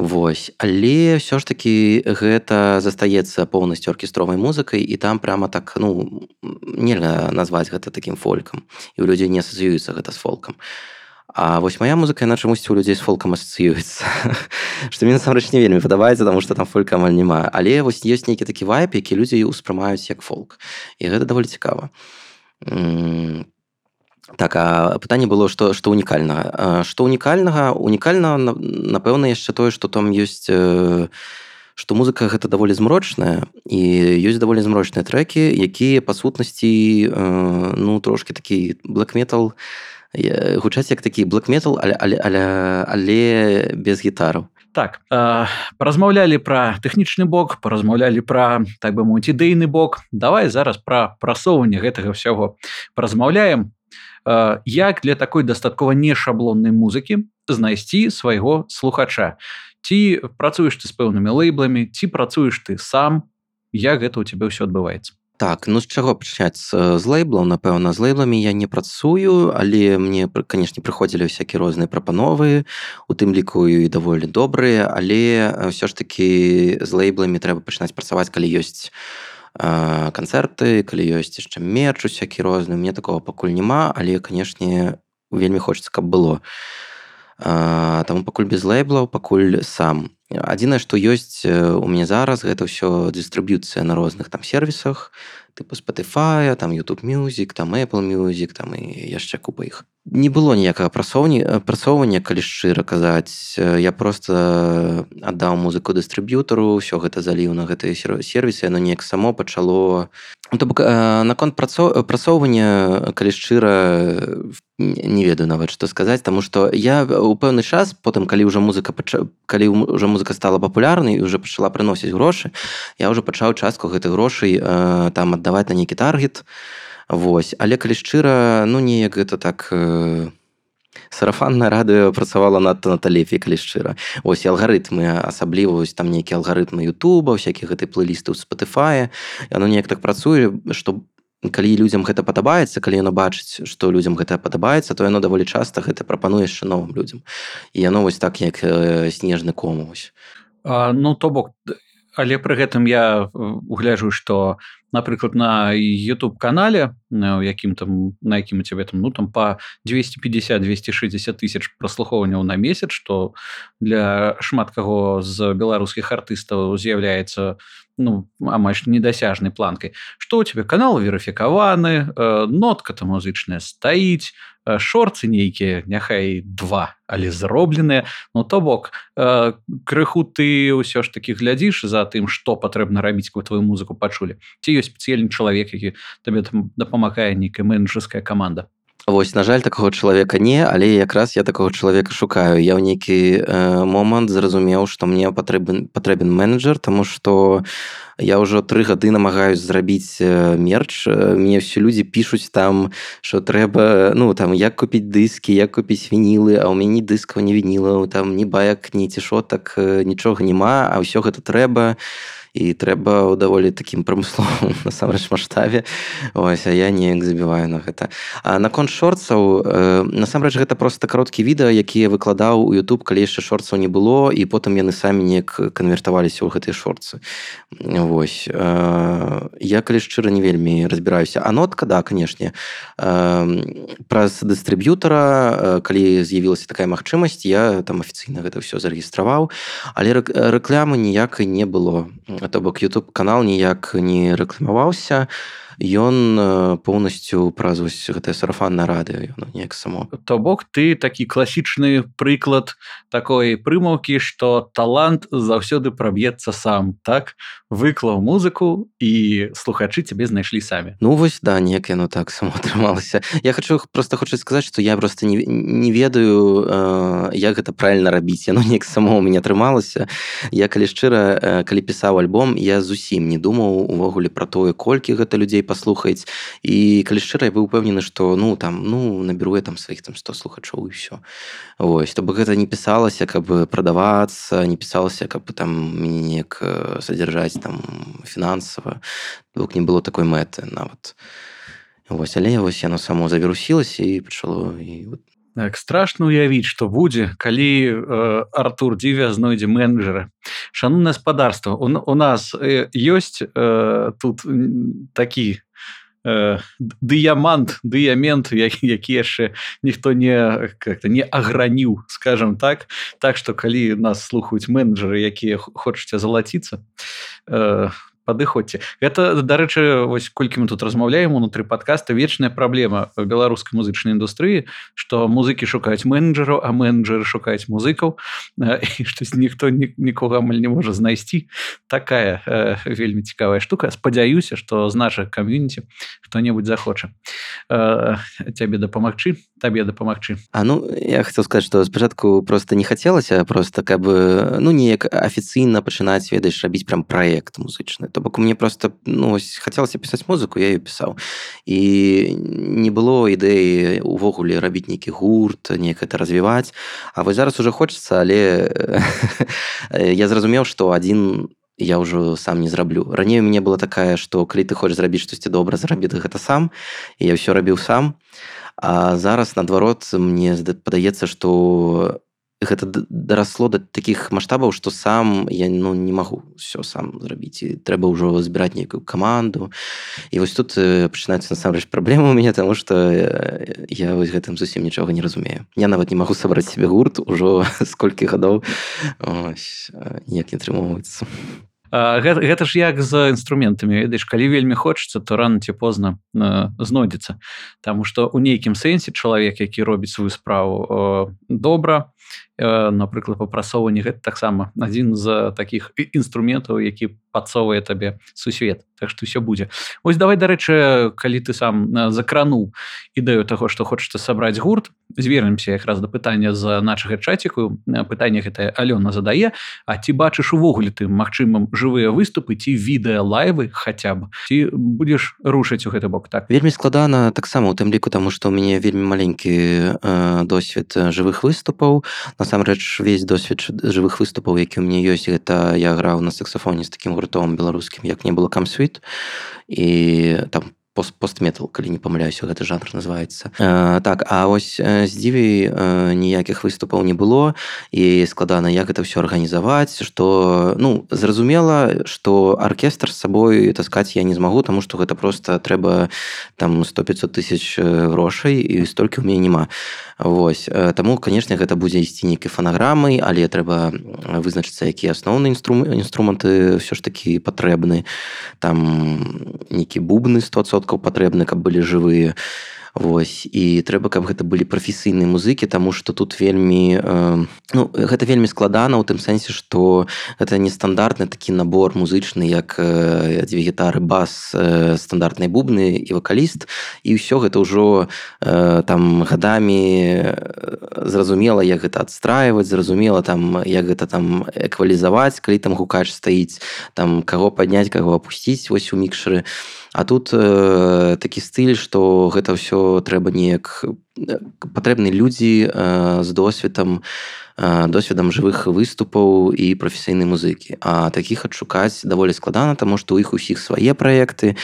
Вось. Але ўсё ж такі гэта застаецца поўнасцю аркестровай музыкай і там прямо так ну нельга назваць гэта такім фолькам і ў людзей не асацыюецца гэта з фолкам а А вось моя музыка яна чамусьці у людзей з фолкам асацыюецца. Што мне насамрэч не вельмі падабаецца таму што там фолька амаль няма. Але вось ёсць нейкі такі вайп які людзі ўспрымаюць як фолк. І гэта даволі цікава. Так а пытанне было што што унікальнага што унікальнага унікальна напэўна яшчэ тое што там ёсць што музыка гэта даволі змрочная і ёсць даволі змрочныя трекі якія па сутнасці э, ну трошки такі black metal гучаць як такі metal але але але, але без гітараў так э, паразмаўлялі пра тэхнічны бок паразмаўлялі пра так бы мовіць ідэйны бок. Давай зараз пра прасоўванне гэтага ўсяго паразмаўляем э, як для такой дастаткова не шаблоннай музыкі знайсці свайго слухача? Ці працуеш ты з пэўнымі лейбламі ці працуеш ты сам? Як гэта у тебе ўсё адбываецца так ну з чаго пачаць з лейблаў напэўна з лейбламі я не працую але мне канешне прыходзілі всякие розныя прапановы у тым ліку і даволі добрыя але ўсё ж таки з лейбламі трэба пачынаць працаваць калі ёсць канцэрты калі ёсць яшчэ мерч усякі розны мне такого пакуль няма але канешне вельмі хочется каб было. А Таму пакуль без лейблаў пакуль сам. Адзінае, што ёсць у мяне зараз гэта ўсё дыстрыб'юцыя на розных там сервісах, тыпу Spotify, там YouTube Music, там Apple Music, там і яшчэ купа іх. Не было ніякага прасоўні прасоўвання, калі шчыра казаць. Я просто аддаў музыку дыстрыб'ютару, ўсё гэта заліў на гэтыя сервісы, яно неяк само пачало. Ну, то бок наконт прасоўвання, калі шчыра не ведаю нават што сказаць, таму што я ў пэўны час потым калі ўжо музыка пача... калі ўжо музыка стала папулярнай і уже пачала прыносіць грошы, я ўжо пачаў частку гэтых грошай там аддаваць на нейкі таргет. Вось. Але калі шчыра ну неяк гэта так э, сарафанна радыё працавала надта на талефе калі шчыра ось алгарытмы асабліва вось там нейкі алгарытмы Ютуба всякие гэтай плейлісты ў спатыфае яно неяк так працуе што калі людзям гэта падабаецца калі яно бачыць што людзям гэта падабаецца то яно даволі часта гэта прапануе яшчэ новым людзям. І яно вось так як э, снежны комусь ну то бок але пры гэтым я угляджу што напрыклад на youtube канале у якім там на якім у цябе там ну там по 250 260 тысяч праслухоўванняў на месяц что для шмат каго з беларускіх артыстаў з'яўляецца ну амаль недасяжнай планкай что у тебе канал верыфікаваны э, нотка там музычная стаіць Э, шорцы нейкія няхай два але зробленыя Ну то бок э, крыху ты ўсё ж таки глядзіш за тым што патрэбна рабіць каб твою музыку пачулі ці ёсць спецыяльны чалавек які табе там дапамагае нейкая менеджерская каманда Вось на жаль такого чалавека не але якраз я такого чалавека шукаю. Я ў нейкі э, момант зразумеў што мне патрэбен патрэбен менеджер тому что я ўжо тры гады намагаюсь зрабіць э, мерч. Э, мне все людзі пишутць там что трэба ну там як купіць дыскі як купіць вінілы а ў мяне дыскаў не вініла там ні баяк ні цішотак э, нічога няма а ўсё гэта трэба. то і трэба ў даволі такім прамысловым насамрэч маштабе ось а я неяк забіваю на гэта. А наконт шорцаў э, насамрэч гэта просто кароткі відэа якія выкладаў у YouTube калі яшчэ шорцаў не было і потым яны самі неяк канвертаваліся ў гэтыя шорцы Вось э, я калі шчыра не вельмі разбіраюся. А нотка да канешне э, праз дыстрыб'ютара калі з'явілася такая магчымасць я там афіцыйна гэта ўсё зарэгістраваў але рэклямы ніякай не было то бок youtube канал ніяк не рэкламаваўся ён поўнасцю праз вось гэтае сарафанна радыё неяк само то бок ты такі класічны прыклад такой прымаўкі што талант заўсёды праб'ецца сам. Так выклаў музыку і слухачы цябе знайшлі самі ну вось да неяк яно так само атрымалася я хочу просто хочу сказаць что я просто не, не ведаю э, як гэта правильно рабіць. Яно неяк само у меня атрымалася я калі шчыра калі пісаў альбом я зусім не думаў увогуле про тое колькі гэта людзей паслухаць і калі шчыра я быў упэўнены што ну там ну наберу я там сваіх там 100 слухачоў і все Вось то бы гэта не пісалася каб прадавацца не пісалася каб там мяне неяк содержаць там фінансава бок не было такой мэты нават Вось але вось яно само завірусілася і пачало і вот Так, страшно уявіць што будзе калі э, Артур дзівя знойдзе менеджера шану гаспадарства. У, у нас э, ёсць э, тут такі э, дыямант дыямент які яшчэ ніхто не как-то не аграніў скажем так. Так что калі нас слухаюць менеджеры якія хочаце залаціцца э, падыходзьце гэта дарэчы вось колькі мы тут размаўляем унутры подкаста вечная праблема беларускай музычнай індустрыі что музыкі шукаюць менеджеру а менеджеры шукаюць музыкаў. Штось ніхто нікога амаль не можа знайсці. Такая э, вельмі цікавая штука. Спадзяюся что з наших кам'юніці хто-небудзь захоча. Э, цябе дапамагчы табе дапамагчы. А ну я хотел сказать что спачатку просто не хацелася просто как бы ну неяк афіцыйна пачынаць ведаеш рабіць прям проект музычны. то бок мне просто ну хацелася пісаць музыку я ее пісаў і не было ідэі увогуле рабіць нейкі гурт неяк это развіваць А вось зараз уже хочется але я зразумеў что один я ўжо сам не зраблю раней у мяне была такая что калі ты хочешь зрабіць штосьці добра зрабі гэта сам і я все рабіў сам. А зараз наадварот мне падаецца что гэта дарасло да такіх маштабаў што сам я ну не магу все сам зрабіць і трэба ўжо збіраць нейкую каманду і вось тут пачынаецца насамрэч праблема у мяне таму што я вось гэтым зусім нічога не разумею. Я нават не магу сабраць себе гурт ужо сколькі гадоў неяк не атрымоўваецца гэта, гэта ж як з інструментамі. Ведаеш калі вельмі хочацца то рано ці позна знойдзецца. Таму што ў нейкім сэнсе чалавек які робіць сваю справу добра напрыклад папрасоўванне гэта таксама адзін з таких інструментаў які падсоввае табе сусвет так што все будзе ось давай дарэчы калі ты сам закрануў ідэю таго што хочацца сабраць гурт звернемся якраз да пытання з нашага чаціку пытанне гэтае Алёна задае. А ці бачыш увогуле ты магчымым жывыя выступы ці відэа лайвы хаця б? Ці будзеш рушыць у гэты бок так? Вельмі складана таксама у тым ліку таму што ў мяне вельмі маленькі э, досвед жывых выступаў. на насамрэч весь досвед жывых выступаў які у мне ёсць гэта я граў на саксафоне з такім гуртом беларускім як не было камсвіт і там пост постметал калі не памыляюся гэты жанр называется. Э, так а ось з дзівей э, ніякіх выступаў не было і складана як это все арганізаваць что ну зразумела что оркестр с сабой таскаць я не змагу тому что гэта просто трэба там 100 500 тысяч грошай і столькі у мяне няма Вось таму конечно гэта будзе ісці нейкай фанаграмай але трэба вызначыцца якія асноўныя інстру інструменты все ж таки патрэбны там нейкі бубны 100 соткаў патрэбны каб былі жывыя. Вось. І трэба каб гэта былі прафесійныя музыкі таму што тут вельмі э, ну, гэта вельмі складана ў тым сэнсе што гэта нестандартны такі набор музычны як э, дзве гітары бас э, стандартнай бубны і вакаліст. І ўсё гэта ўжо э, там гадамі зразумела як гэта адстрайваць зразумела там як гэта там эквалізаваць калі там гукач стаіць там каго падняць каго апусціць вось у мікшары. і А тут э, такі стыль, што гэта ўсё трэба неяк э, патрэбны людзі э, з досведам э, досведам жывых выступаў і прафесійнай музыкі. А такіх адшукаць даволі складана, таму што ў іх усіх свае праекты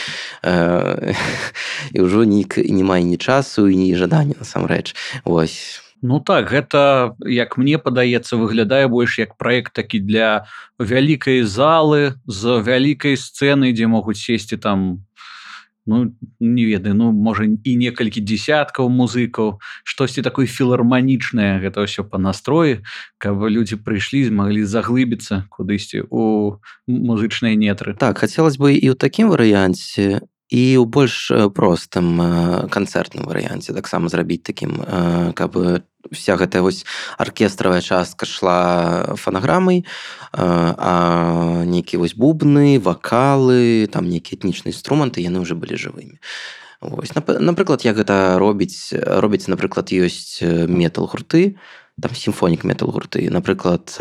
э, і ўжо нік не мае ні часу і ні жадання насамрэч. Вось. Ну так гэта як мне падаецца выглядае больш як проект такі для вялікай залы з вялікай сцэны дзе могуць сесці там ну не ведаю ну можа і некалькі десяткаў музыкаў штосьці такое філарманічнае гэта ўсё по настроі каб людзі прыйшлі змаглі заглыбіцца кудысьці у музычныя нетры. Так хацелось бы і ў такім варыянце і ў больш простым канцэртным варыянце таксама зрабіць такім каб вся гэтая вось аркестравая частка шла фанаграмай а нейкія вось бубны вакалы там нейкія этнічныя інструменты яны уже былі жывымі Вось, напрыклад як гэта робіць робіць напрыклад ёсць метал гурты там сімфонік метал гурты напрыклад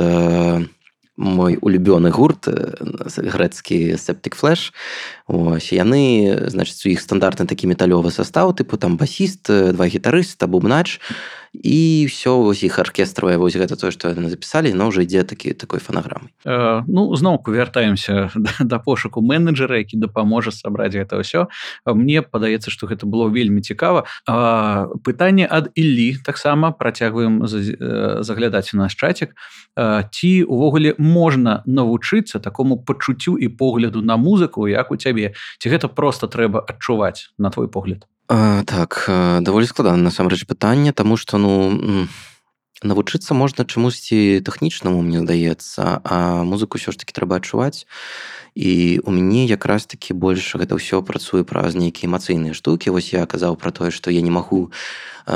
мой улюбёны гурт грэцкі септик флеш ось яны значыць у іх стандартны такі металёвы состав тыпу там басіст два гітарыста бубнач і все вось іх аркестравае вось гэта тое што яны запісалі но ўжо ідзе такі такой фанаграмы э, ну зноўку вяртаемся да, да пошуку менеджера які дапаможа сабраць гэта ўсё. Мне падаецца што гэта было вельмі цікава. Пытанне ад Іллі таксама працягваем заглядаць у наш чацік. Ці увогуле можна навучыцца такому пачуццю і погляду на музыку як у цябе? Ці гэта просто трэба адчуваць на твой погляд А, так даволі складана насамрэч пытанне таму што ну навучыцца можна чамусьці тэхнічнаму мне здаецца а музыку ўсё ж таки трэба адчуваць і у мяне якраз такі больш гэта ўсё працуе праз нейкія эмацыйныя штукі вось я казаў про тое што я не магу э,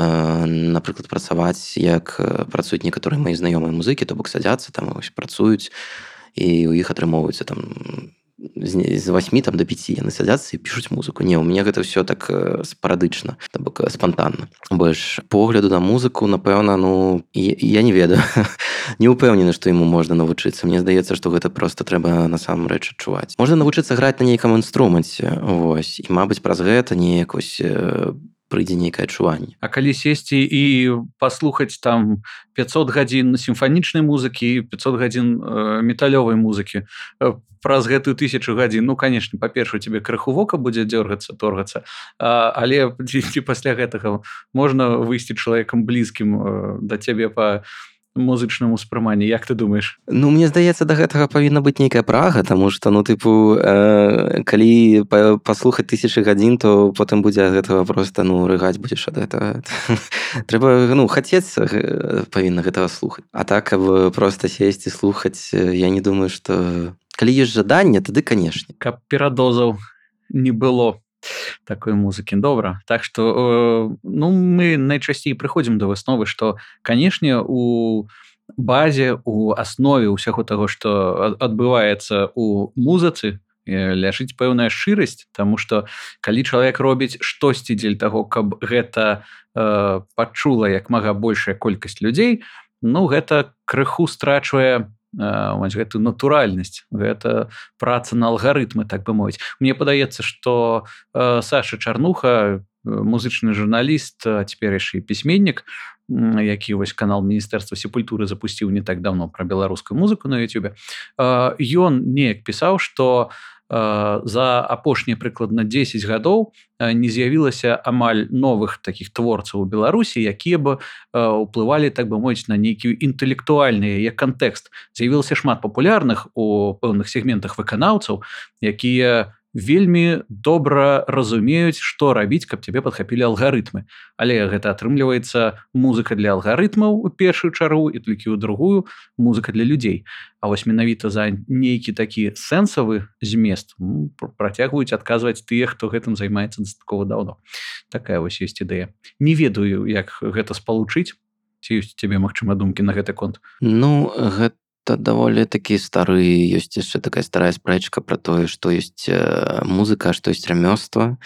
напрыклад працаваць як працуюць некаторыя мои знаёмыя музыкі то бок садзяцца там вось працуюць і у іх атрымоўваецца там з 8 там до 5 яны сядзяцца і пішуць музыку. Не у меня гэта все так э, спарадычна бок э, спонтанна больш погляду на музыку напэўна ну я не ведаю. Не упэўнены што яму можна навучыцца Мне здаецца што гэта просто трэба насамрэч адчуваць. Можна навучыцца граць на нейкам інструменце Вось і Мабыць праз гэта неяк вось э, прыйдзе нейкае адчуванне. А калі сесці і паслухаць там 500 гадзін сімфанічнай музыкі 500 гадзін э, металёвай музыкі э, праз гэтую тысячу гадзін ну конечно па-перша тебе крыху вока будзе дёргацца торгацца але ці пасля гэтага можна выйсці чалавекам блізкім э, да цябе па музычнаму успрыманні як ты думаешь ну мне здаецца да гэтага павінна быць нейкая прага тому что ну тыпу э, калі па, паслухаць тысячи гадзін то потым будзе гэтага просто ну рыгаць будзеш ад этого трэба ну хацець э, павінна гэтага слухаць. А так каб просто сесці слухаць я не думаю что калі ёсць жаданне тады канешне. Каб перадозаў не было такой музыкі добра так что э, ну мы найчасцей прыходзім да высновы что канешне у базе у аснове ўсяго таго что адбываецца у музыцы ляжыць пэўная шчырасць тому что калі чалавек робіць штосьці дзель таго каб гэта э, пачула як мага большая колькасць людзей ну гэта крыху страчвае вось гэтую натуральнасць гэта праца на алгарытмы так бы мовіць мне падаецца что э, Саша чарнуха музычны журналіст цяпер яшчэ пісьменнік які вось канал міністэрства сепультуры запусціў не так давно пра беларускую музыку на Ютубе ён неяк пісаў что за апошнія прыкладна 10 гадоў не з'явілася амаль новых таких творцаў у беларусі якія бы уплывалі так бы мовіць на нейкію інтэлектуальны яе кантэкст. З'явілася шмат папулярных у пэўных сегментах выканаўцаў якія у вельмі добра разумеюць што рабіць каб тебе падхапілі алгарытмы. Але гэта атрымліваецца музыка для алгарытмаў у першую чару і толькі ў другую музыка для людзей. А вось менавіта за нейкі такі сэнсавы змест ну, працягваюць адказваць тыя хто гэтым займаецца дастаткова даўно. Такая вось ёсць ідэя. Не ведаю як гэта спалучыць ці ёсць тебе магчыма думкі на гэты конт? Ну гэта гэта даволі такі стары ёсць яшчэ такая старая спрэчка про тое што ёсць э, музыка што ёсць рамёства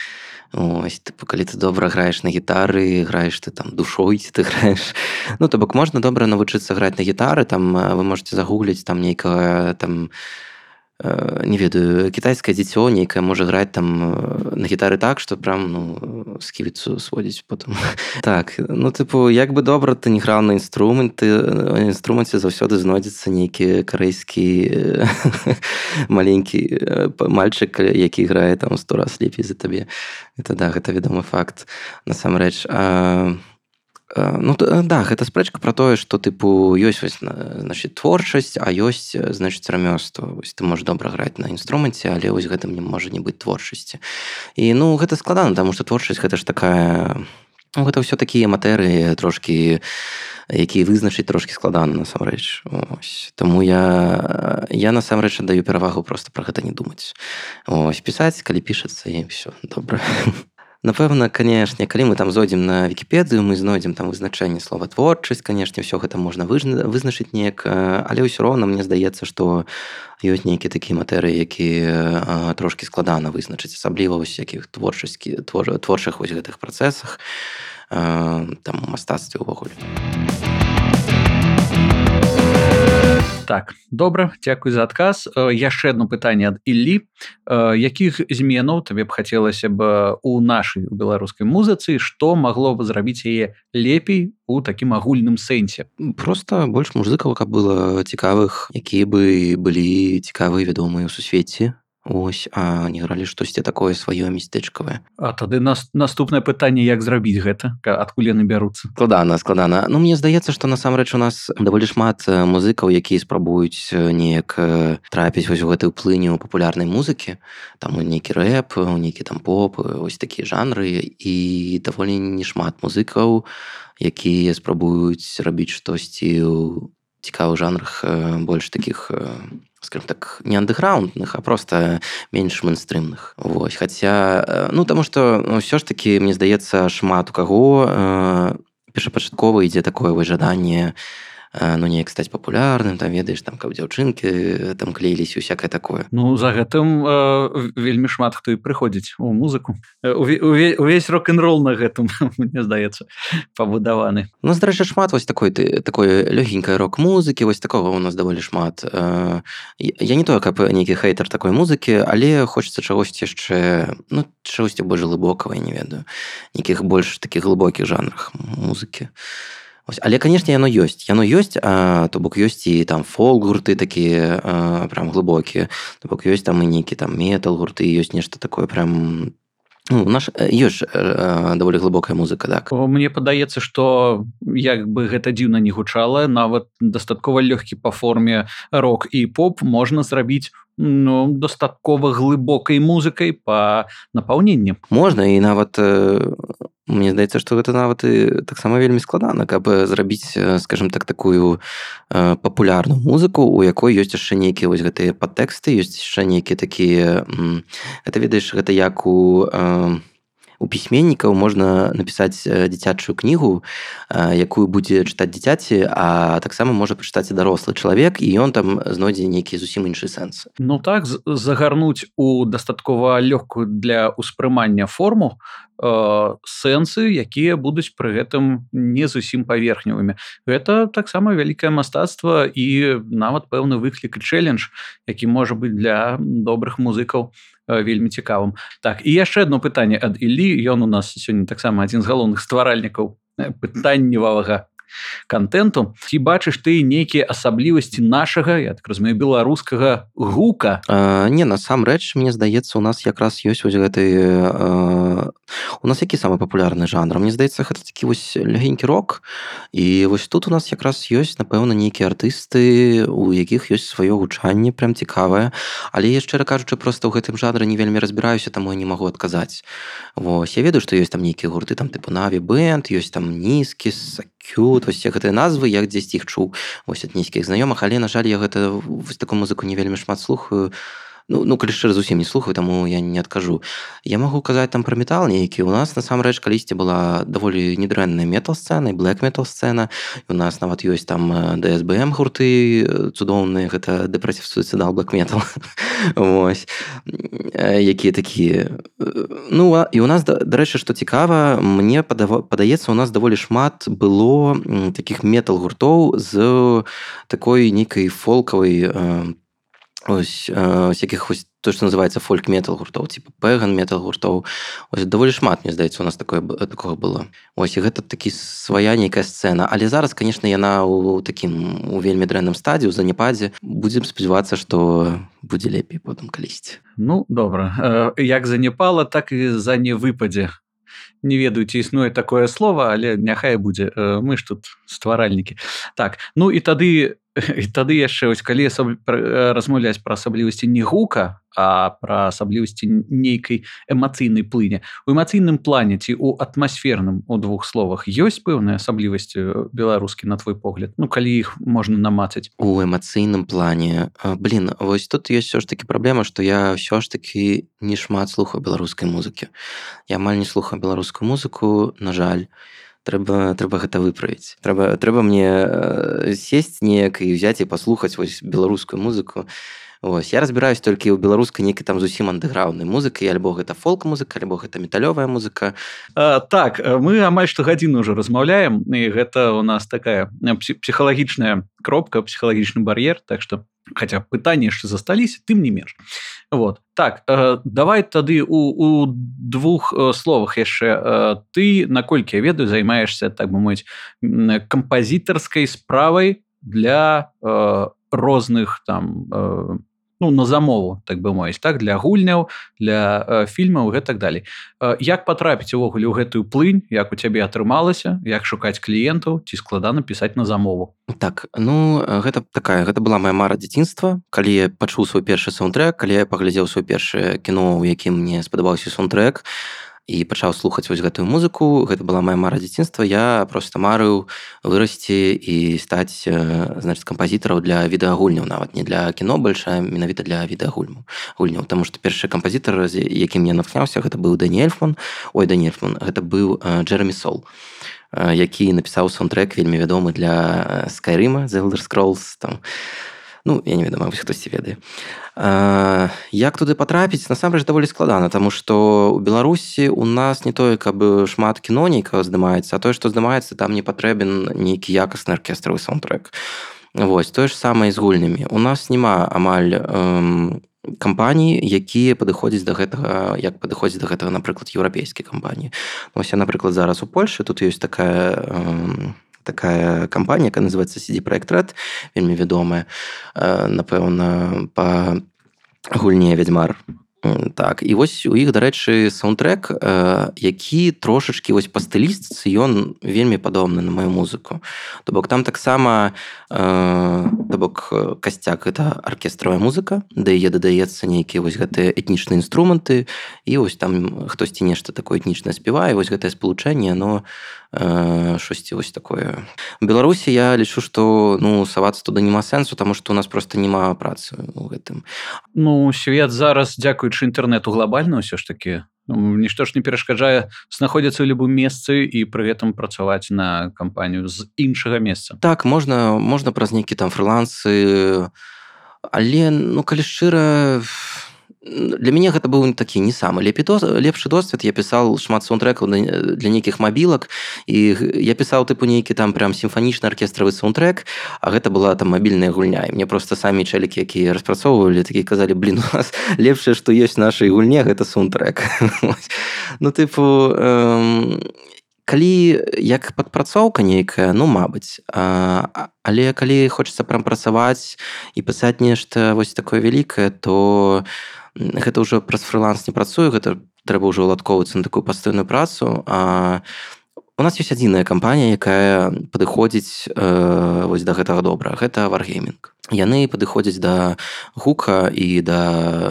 ось ты калі ты добра граеш на гітары граеш ты там душой ці ты граеш ну то бок можна добра навучыцца граць на гітары там вы можете загугліць там нейкага там Э, не ведаю кітайскае дзіцё нейкае можа граць там э, на гітары так што прям ну сківіцу сводзіць потым так ну тыпу як бы добра ты не граў на інструменты інструменце заўсёды знойдзецца нейкі карэйскі маленькі мальчык які грае там сто раз лепей за табе это да гэта вядомы факт насамрэч а Э, ну э, да гэта спрэчка про тое что тыпу ёсць вось значит творчасць а ёсць э, значит рамёства вось ты можешь добра граць на інструменце але вось гэтым не можа не быць творчасці і ну гэта складана тому что творчасць гэта ж такая ну, гэта ўсё такія матэрыі трошки якія вызначыць трошки складана насамрэч Таму я я насамрэч аддаю перавагу просто про гэта не думаць. Ось. Пісаць калі пішацца і все добра напэўна канешне калі мы там зойдзем на вкіпедыю мы знойдзем там вызначэнне слова творчасць канешне все гэта можна вызначыць неяк але ўсё роўна мне здаецца што ёсць нейкія такія матэрыі які трошки складана вызначыць асабліва вось якіх творчасці твор творчых вось гэтых працэсах там мастацтве ўвогуле так добра дзякуй за адказ. Яшчэ одно пытанне ад Іллі. Якіх зменаў табе б хацелася б у нашай беларускай музыцы што магло бы зрабіць яе лепей у такім агульным сэнсе? Просто больш музыкаў каб было цікавых якія бы былі цікавыя вядомыя ў сусвеце Ось а не гралі штосьці такое сваё мястэчкавае. А тады нас наступнае пытанне як зрабіць гэта адкуль яны бяруцца? Складана складана. Ну мне здаецца што насамрэч у нас даволі шмат музыкаў якія спрабуюць неяк трапіць вось у гэтай плыню папулярнай музыкі. Там нейкі рэп у нейкі там поп ось такія жанры. І даволі не шмат музыкаў якія спрабуюць рабіць штосьці цікавых жанрах больш таких скажем так не андеграундных а просто менш мейнстрымных Вось хаця ну таму што ўсё ж таки мне здаецца шмат у каго першапачаткова ідзе такое выжаданне на Э, ну неяк стаць папулярным там ведаеш там каб дзяўчынкі э, там клеіліся усякае такое. Ну за гэтым э, вельмі шмат хто і прыходзіць у музыку. Э, увесь рок-н-рол на гэтым мне здаецца пабудаваны. Ну здарэча шмат вось такой ты такой лёгенькай рок-музыкі вось такого у нас даволі шмат. Э, я не тое каб нейкі хейтер такой музыкі але хочется чагосьці яшчэ ну чагосьці больш глыбокавай не ведаю нейкіх больш таких глыбокіх жанрах музыкі. а. Але конечно яно ёсць. Яно ёсць то бок ёсць і там фол гурты такія прям глыбокія то бок ёсць там і нейкі там метал гурты ёсць нешта такое прям ну, наш ёсць даволі глыбокая музыка так. Мне падаецца что як бы гэта дзіўна не гучала нават дастаткова лёгкі па форме рок і поп можна зрабіць ну дастаткова глыбокай музыкай по напаўненню можна і нават Мне здаецца што гэта нават і таксама вельмі складана каб зрабіць скажем так такую э, папулярную музыку у якой ёсць яшчэ нейкія вось гэтыя падтэксты ёсць яшчэ нейкія такія это ведаеш гэта як у э, у пісьменнікаў можна напісаць дзіцячую кнігу якую будзе чытаць дзіцяці а таксама можа пачытаць і дарослы чалавек і ён там знойдзе нейкі зусім іншы сэнс. Ну так загарнуць у дастаткова лёгкую для ўспрымання форму сэнсы якія будуць пры гэтым не зусім паверхневымі. Гэта таксама вялікае мастацтва і нават пэўны выклік чэлендж які можа быць для добрых музыкаў вельмі цікавым. Так і яшчэ одно пытанне ад Ілі ён у нас сёння таксама адзін з галоўных стваральнікаў пытанневага контенту ці бачыш ты нейкія асаблівасці нашага я так разумею беларускага гука? А, не насамрэч мне здаецца у нас якраз ёсць вось гэты у нас які самы папулярны жанр? Мне здаецца гэта такі вось лягенькі рок. І вось тут у нас якраз ёсць напэўна нейкія артысты у якіх ёсць сваё гучанне прям цікавае. Але я шчыра кажучы просто ў гэтым жанры не вельмі разбіраюся таму я не магу адказаць. Вось я ведаю што ёсць там нейкія гурты там тыпу наві бэнд ёсць там нізкі сакі вось гэтыя назвы як дзесьці іх чуў вось ад нізкіх знаёмых. Але на жаль я гэта вось такую музыку не вельмі шмат слухаю ну, ну калі шчыра зусім не слухаю таму я не адкажу я магу казаць там пра метал нейкі у нас насамрэч калісьці была даволі недрэнная метал сцэна блэк метал сцэна у нас нават ёсць там дсбм гурты цудоўныя гэта дэпрэсів суіцыдал блэк метал Вось якія такія ну а і у нас дарэчы што цікава мне падаецца у нас даволі шмат было таких метал гуртоў з такой нейкай фолкавай по ось всяких ось то что называется фольк метал гуртоў типа пэган метал гуртоў ось даволі шмат мне здаецца у нас такое такого было ось і гэта такі свая нейкая сцэна але зараз конечно яна у таким у вельмі дрэнным стадію заняпадзе. Будзем спадзявацца что будзе лепей потым калісьці. Ну добра. Як заняпала так і за не выпадзе не ведаю ці існуе такое слово але няхай будзе. Мы ж тут стваральнікі. Так ну і тады і тады яшчэ вось калі размаўляць пра асаблівасці не гука а пра асаблівасці нейкай эмацыйнай плыне у эмацыйным плане ці у атмасферным у двух словах ёсць пэўныя асаблівасці беларускі на твой погляд? Ну калі іх можна намацаць. У эмацыйным плане блин вось тут ёсць все ж таки праблема что я ўсё ж таки не шмат слухаю беларускай музыкі. Я амаль не слухаю беларускую музыку на жаль трэба трэба гэта выправіць. Трэба трэба мне э, сесть неяк і взять і паслухаць вось беларускую музыку. Ось, я разбіраюсь толькі ў беларускай нейкай там зусім андэграўнай музыкай альбо гэта фолк музыка альбо гэта металёвая музыка. А, так мы амаль што гадзіну уже размаўляем і гэта у нас такая псіхалагічная кропка псіхалагічны бар'ер так что хотя пытанні яшчэ засталіся тым не менш вот. Так э, давай тады у, у двух э, словах яшчэ э, ты наколькі я ведаю займаешься так бы мовіць кампазітарскай справай для э, розных там э, ну, на замову так бы мовіць так для гульняў для э, фільмаў гэтак далей. Э, як патрапіць увогуле ў гэтую плынь як у цябе атрымалася як шукаць кліентаў ці складана пісаць на замову? Так ну гэта такая гэта была моя мара дзяцінства. Калі я пачуў свой першы саундтрек калі я паглядзеў свой першае кіно у якім мне спадабаўся саундтрек і пачаў слухаць вось гэтую музыку. Гэта была моя мара дзяцінства я просто марыў вырасці і стаць значит кампазітараў для відэагульняў нават не для кіно большая менавіта для відэагульму гульняў тому что першы кампазітар з якім я натхняўся гэта быў даниэльфон ой даниэльфон гэта быў джерамі сол які напісаў саундтрек вельмі вядомы для скайрыма elder scrolls там ну я не ведаю хтосьці ведае як туды патрапіць? Насамрэч даволі складана тому что у беларусі у нас не тое каб шмат кіно нейкага здымаецца а тое што здымаецца там не патрэбен нейкі якасны аркестравы саундтрек Вось тое ж самае з гульнямі. У нас няма амаль эм, кампаній якія падыходзяць да гэтага як падыходзіць да гэтага напрыклад еўрапейскія кампаніі. Ось я напрыклад зараз у Польше тут ёсць такая эм, такая кампанія якая называется сидзі проект рад вельмі вядомая напэўна по гульне вядзьмар так і вось у іх дарэчы саундтрек які трошачки вось па стылістыцы ён вельмі падобны на маю музыку. То бок там таксама то бок касцяк это аркестравая музыка да яе дадаецца нейкія вось гэтыя этнічныя інструменты і вось там хтосьці нешта такое этнічна спявае вось гэтае спалучэнне но штосьці вось такое? Беларусі я лічу что ну савацца туды няма сэнсу тому что у нас просто няма працы у гэтым ну свет зараз дзякуючы інтэрнету глобальна ўсё ж таки ну, нішто ж не перашкаджае знаходзіцца ў любым месцы і пры гэтым працаваць на кампанію з іншага месца. Так можна можна праз нейкі там фрылансы але ну калі шчыра для мяне гэта быў такі не самы лепі лепшы досвед я пісаў шмат саундтрекаў для нейкіх мабілак і я пісаў тыпу нейкі там прям сімфанічны аркестравы саундтрек а гэта была там мабільная гульня. І мне просто самі чалікі якія распрацоўвалі такі казалі блин у нас лепшае што ёсць нашай гульне гэта саундтрек ну тыпу эм, калі як падпрацоўка нейкая ну мабыць а, але калі хочацца прям працаваць і пісаць нешта вось такое вялікае то то гэта ўжо праз фрыланс не працую гэта трэба ўжо уладкоўвацца на такую пастойную працу. А у нас ёсць адзіная кампанія якая падыходзіць э, вось да гэтага добра. Гэта варгейминг яны падыходзяць да гука і да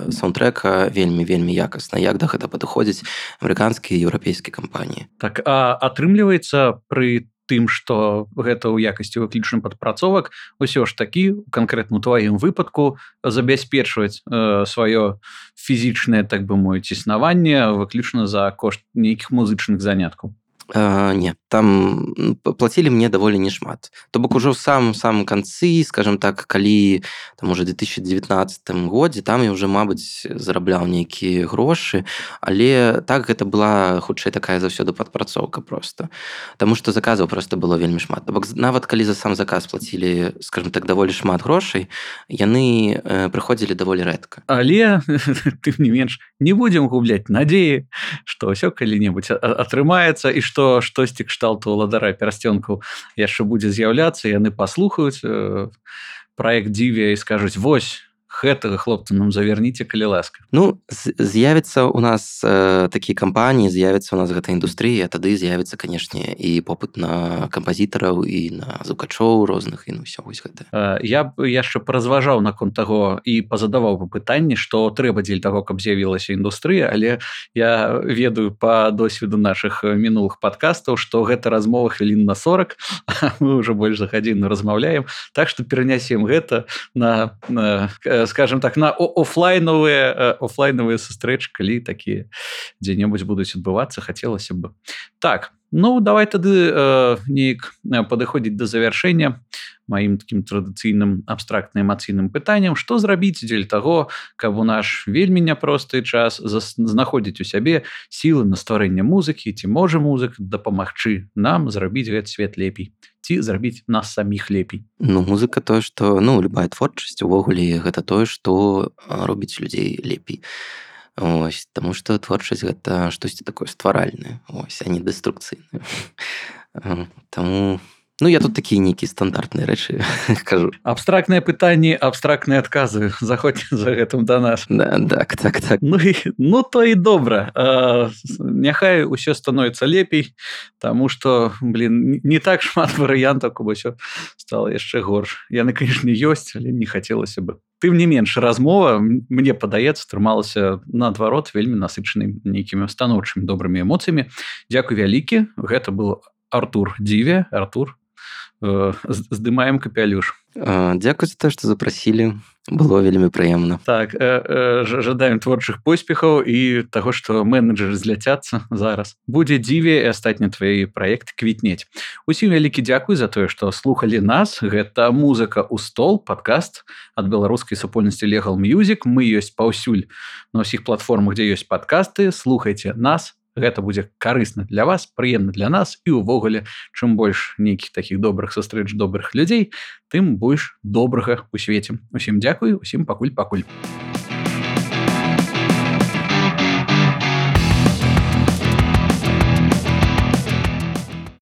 саундтрека вельмі вельмі якасна. Як да гэта падыходзіць? Амерыканскія еўрапейскія кампаніі. Так а атрымліваецца пры тым что гэта ў якасці выключным падпрацовак усё ж такі канкрэтна тваім выпадку забяспечваць э, сваё фізічнае так бы мой існаванне выключна за кошт нейкіх музычных заняткаў не там плацілі мне даволі не шмат. То бок ужо ў самым самым канцы скажем так калі там уже 2019 годзе там я уже мабыць зарабляў нейкія грошы але так гэта была хутчэй такая заўсёды падпрацоўка просто. Таму что заказаў просто было вельмі шмат. Бок нават калі за сам заказ плацілі скажем так даволі шмат грошай яны э, прыходзілі даволі рэдка але ты не менш не будзем губляць надзеі что ўсё калі-небудзь атрымаецца і что што штосьці кшталту ладара перасцёнкаў яшчэ будзе з'яўляцца яны паслухаюць э, проект дзіве і скажуць вось гэтага хлопца нам завярніце калі ласка. Ну з'явіцца у нас э, такія кампаніі з'явіцца у нас гэта індустрыя тады з'явіцца канешне і попыт на кампазітараў і на зукачоў розных і ну ўсё вось гэта. Э, я б яшчэ паразважаў наконт таго і пазадаваў бы пытанне што трэба дзель таго каб з'явілася індустрыя але я ведаю по досведу наших мінулых подкастаў что гэта размова хвілін на 40 мы уже больш за гадзіну размаўляем. Так что перанясем гэта на, на скажем так на офлайновые офлайновые сустрэчы калі такія дзе-небудзь будуць адбывацца хацелася бы. Так ну давай тады э, неяк падыходзіць да завяршэння маім таким традыцыйным абстрактна эмацыйным пытанням што зрабіць дзель таго каб у наш вельмі няпросты час знаходзіць у сябе сілы на стварэнне музыкі ці можа музык дапамагчы нам зрабіць гэты свет лепей ці зрабіць нас саміх лепей. Ну музыка тое что ну любая творчасць увогуле гэта тое что робіць людзей лепей. Ось тому что творчасць гэта штосьці такое стваральнае. Ось а не дэструкцыйна таму Ну я тут такія нейкія стандартныя рэчы кажу абстрактныя пытанні абстрактныя адказы заходзь за гэтым да нас. Да, так так так. Ну, і, ну то і добра а, няхай усё становіцца лепей Таму что блин не так шмат варыянтаў каб усё стало яшчэ горш яны канешне ёсць але не хацелася бы. Тым не менш размова мне падаецца трымалася наадварот вельмі насычанай нейкімі станоўчымі добрымі эмоцыямі Дякую вялікі гэта был Артур дзіве Артур здымаем капялюш Дякую за то что запросілі было вельмі прыемна так э, э, жадаем творчых поспехаў і таго что менеджеры зляцяцца зараз. Будзе дзіве і астатні твои проект квітнець усім вялікі дзякуй за тое что слухали нас. Гэта музыка у стол подкаст ад беларускай супольнасці легал мюзік мы ёсць паўсюль на ўсіх платформах дзе ёсць подкасты слухайте нас гэта будзе карысна для вас прыемна для нас і увогуле чым больш нейкіх такіх добрых сустрэч добрых людзей тым больш добрага у свеце усім дзякую усім пакуль пакуль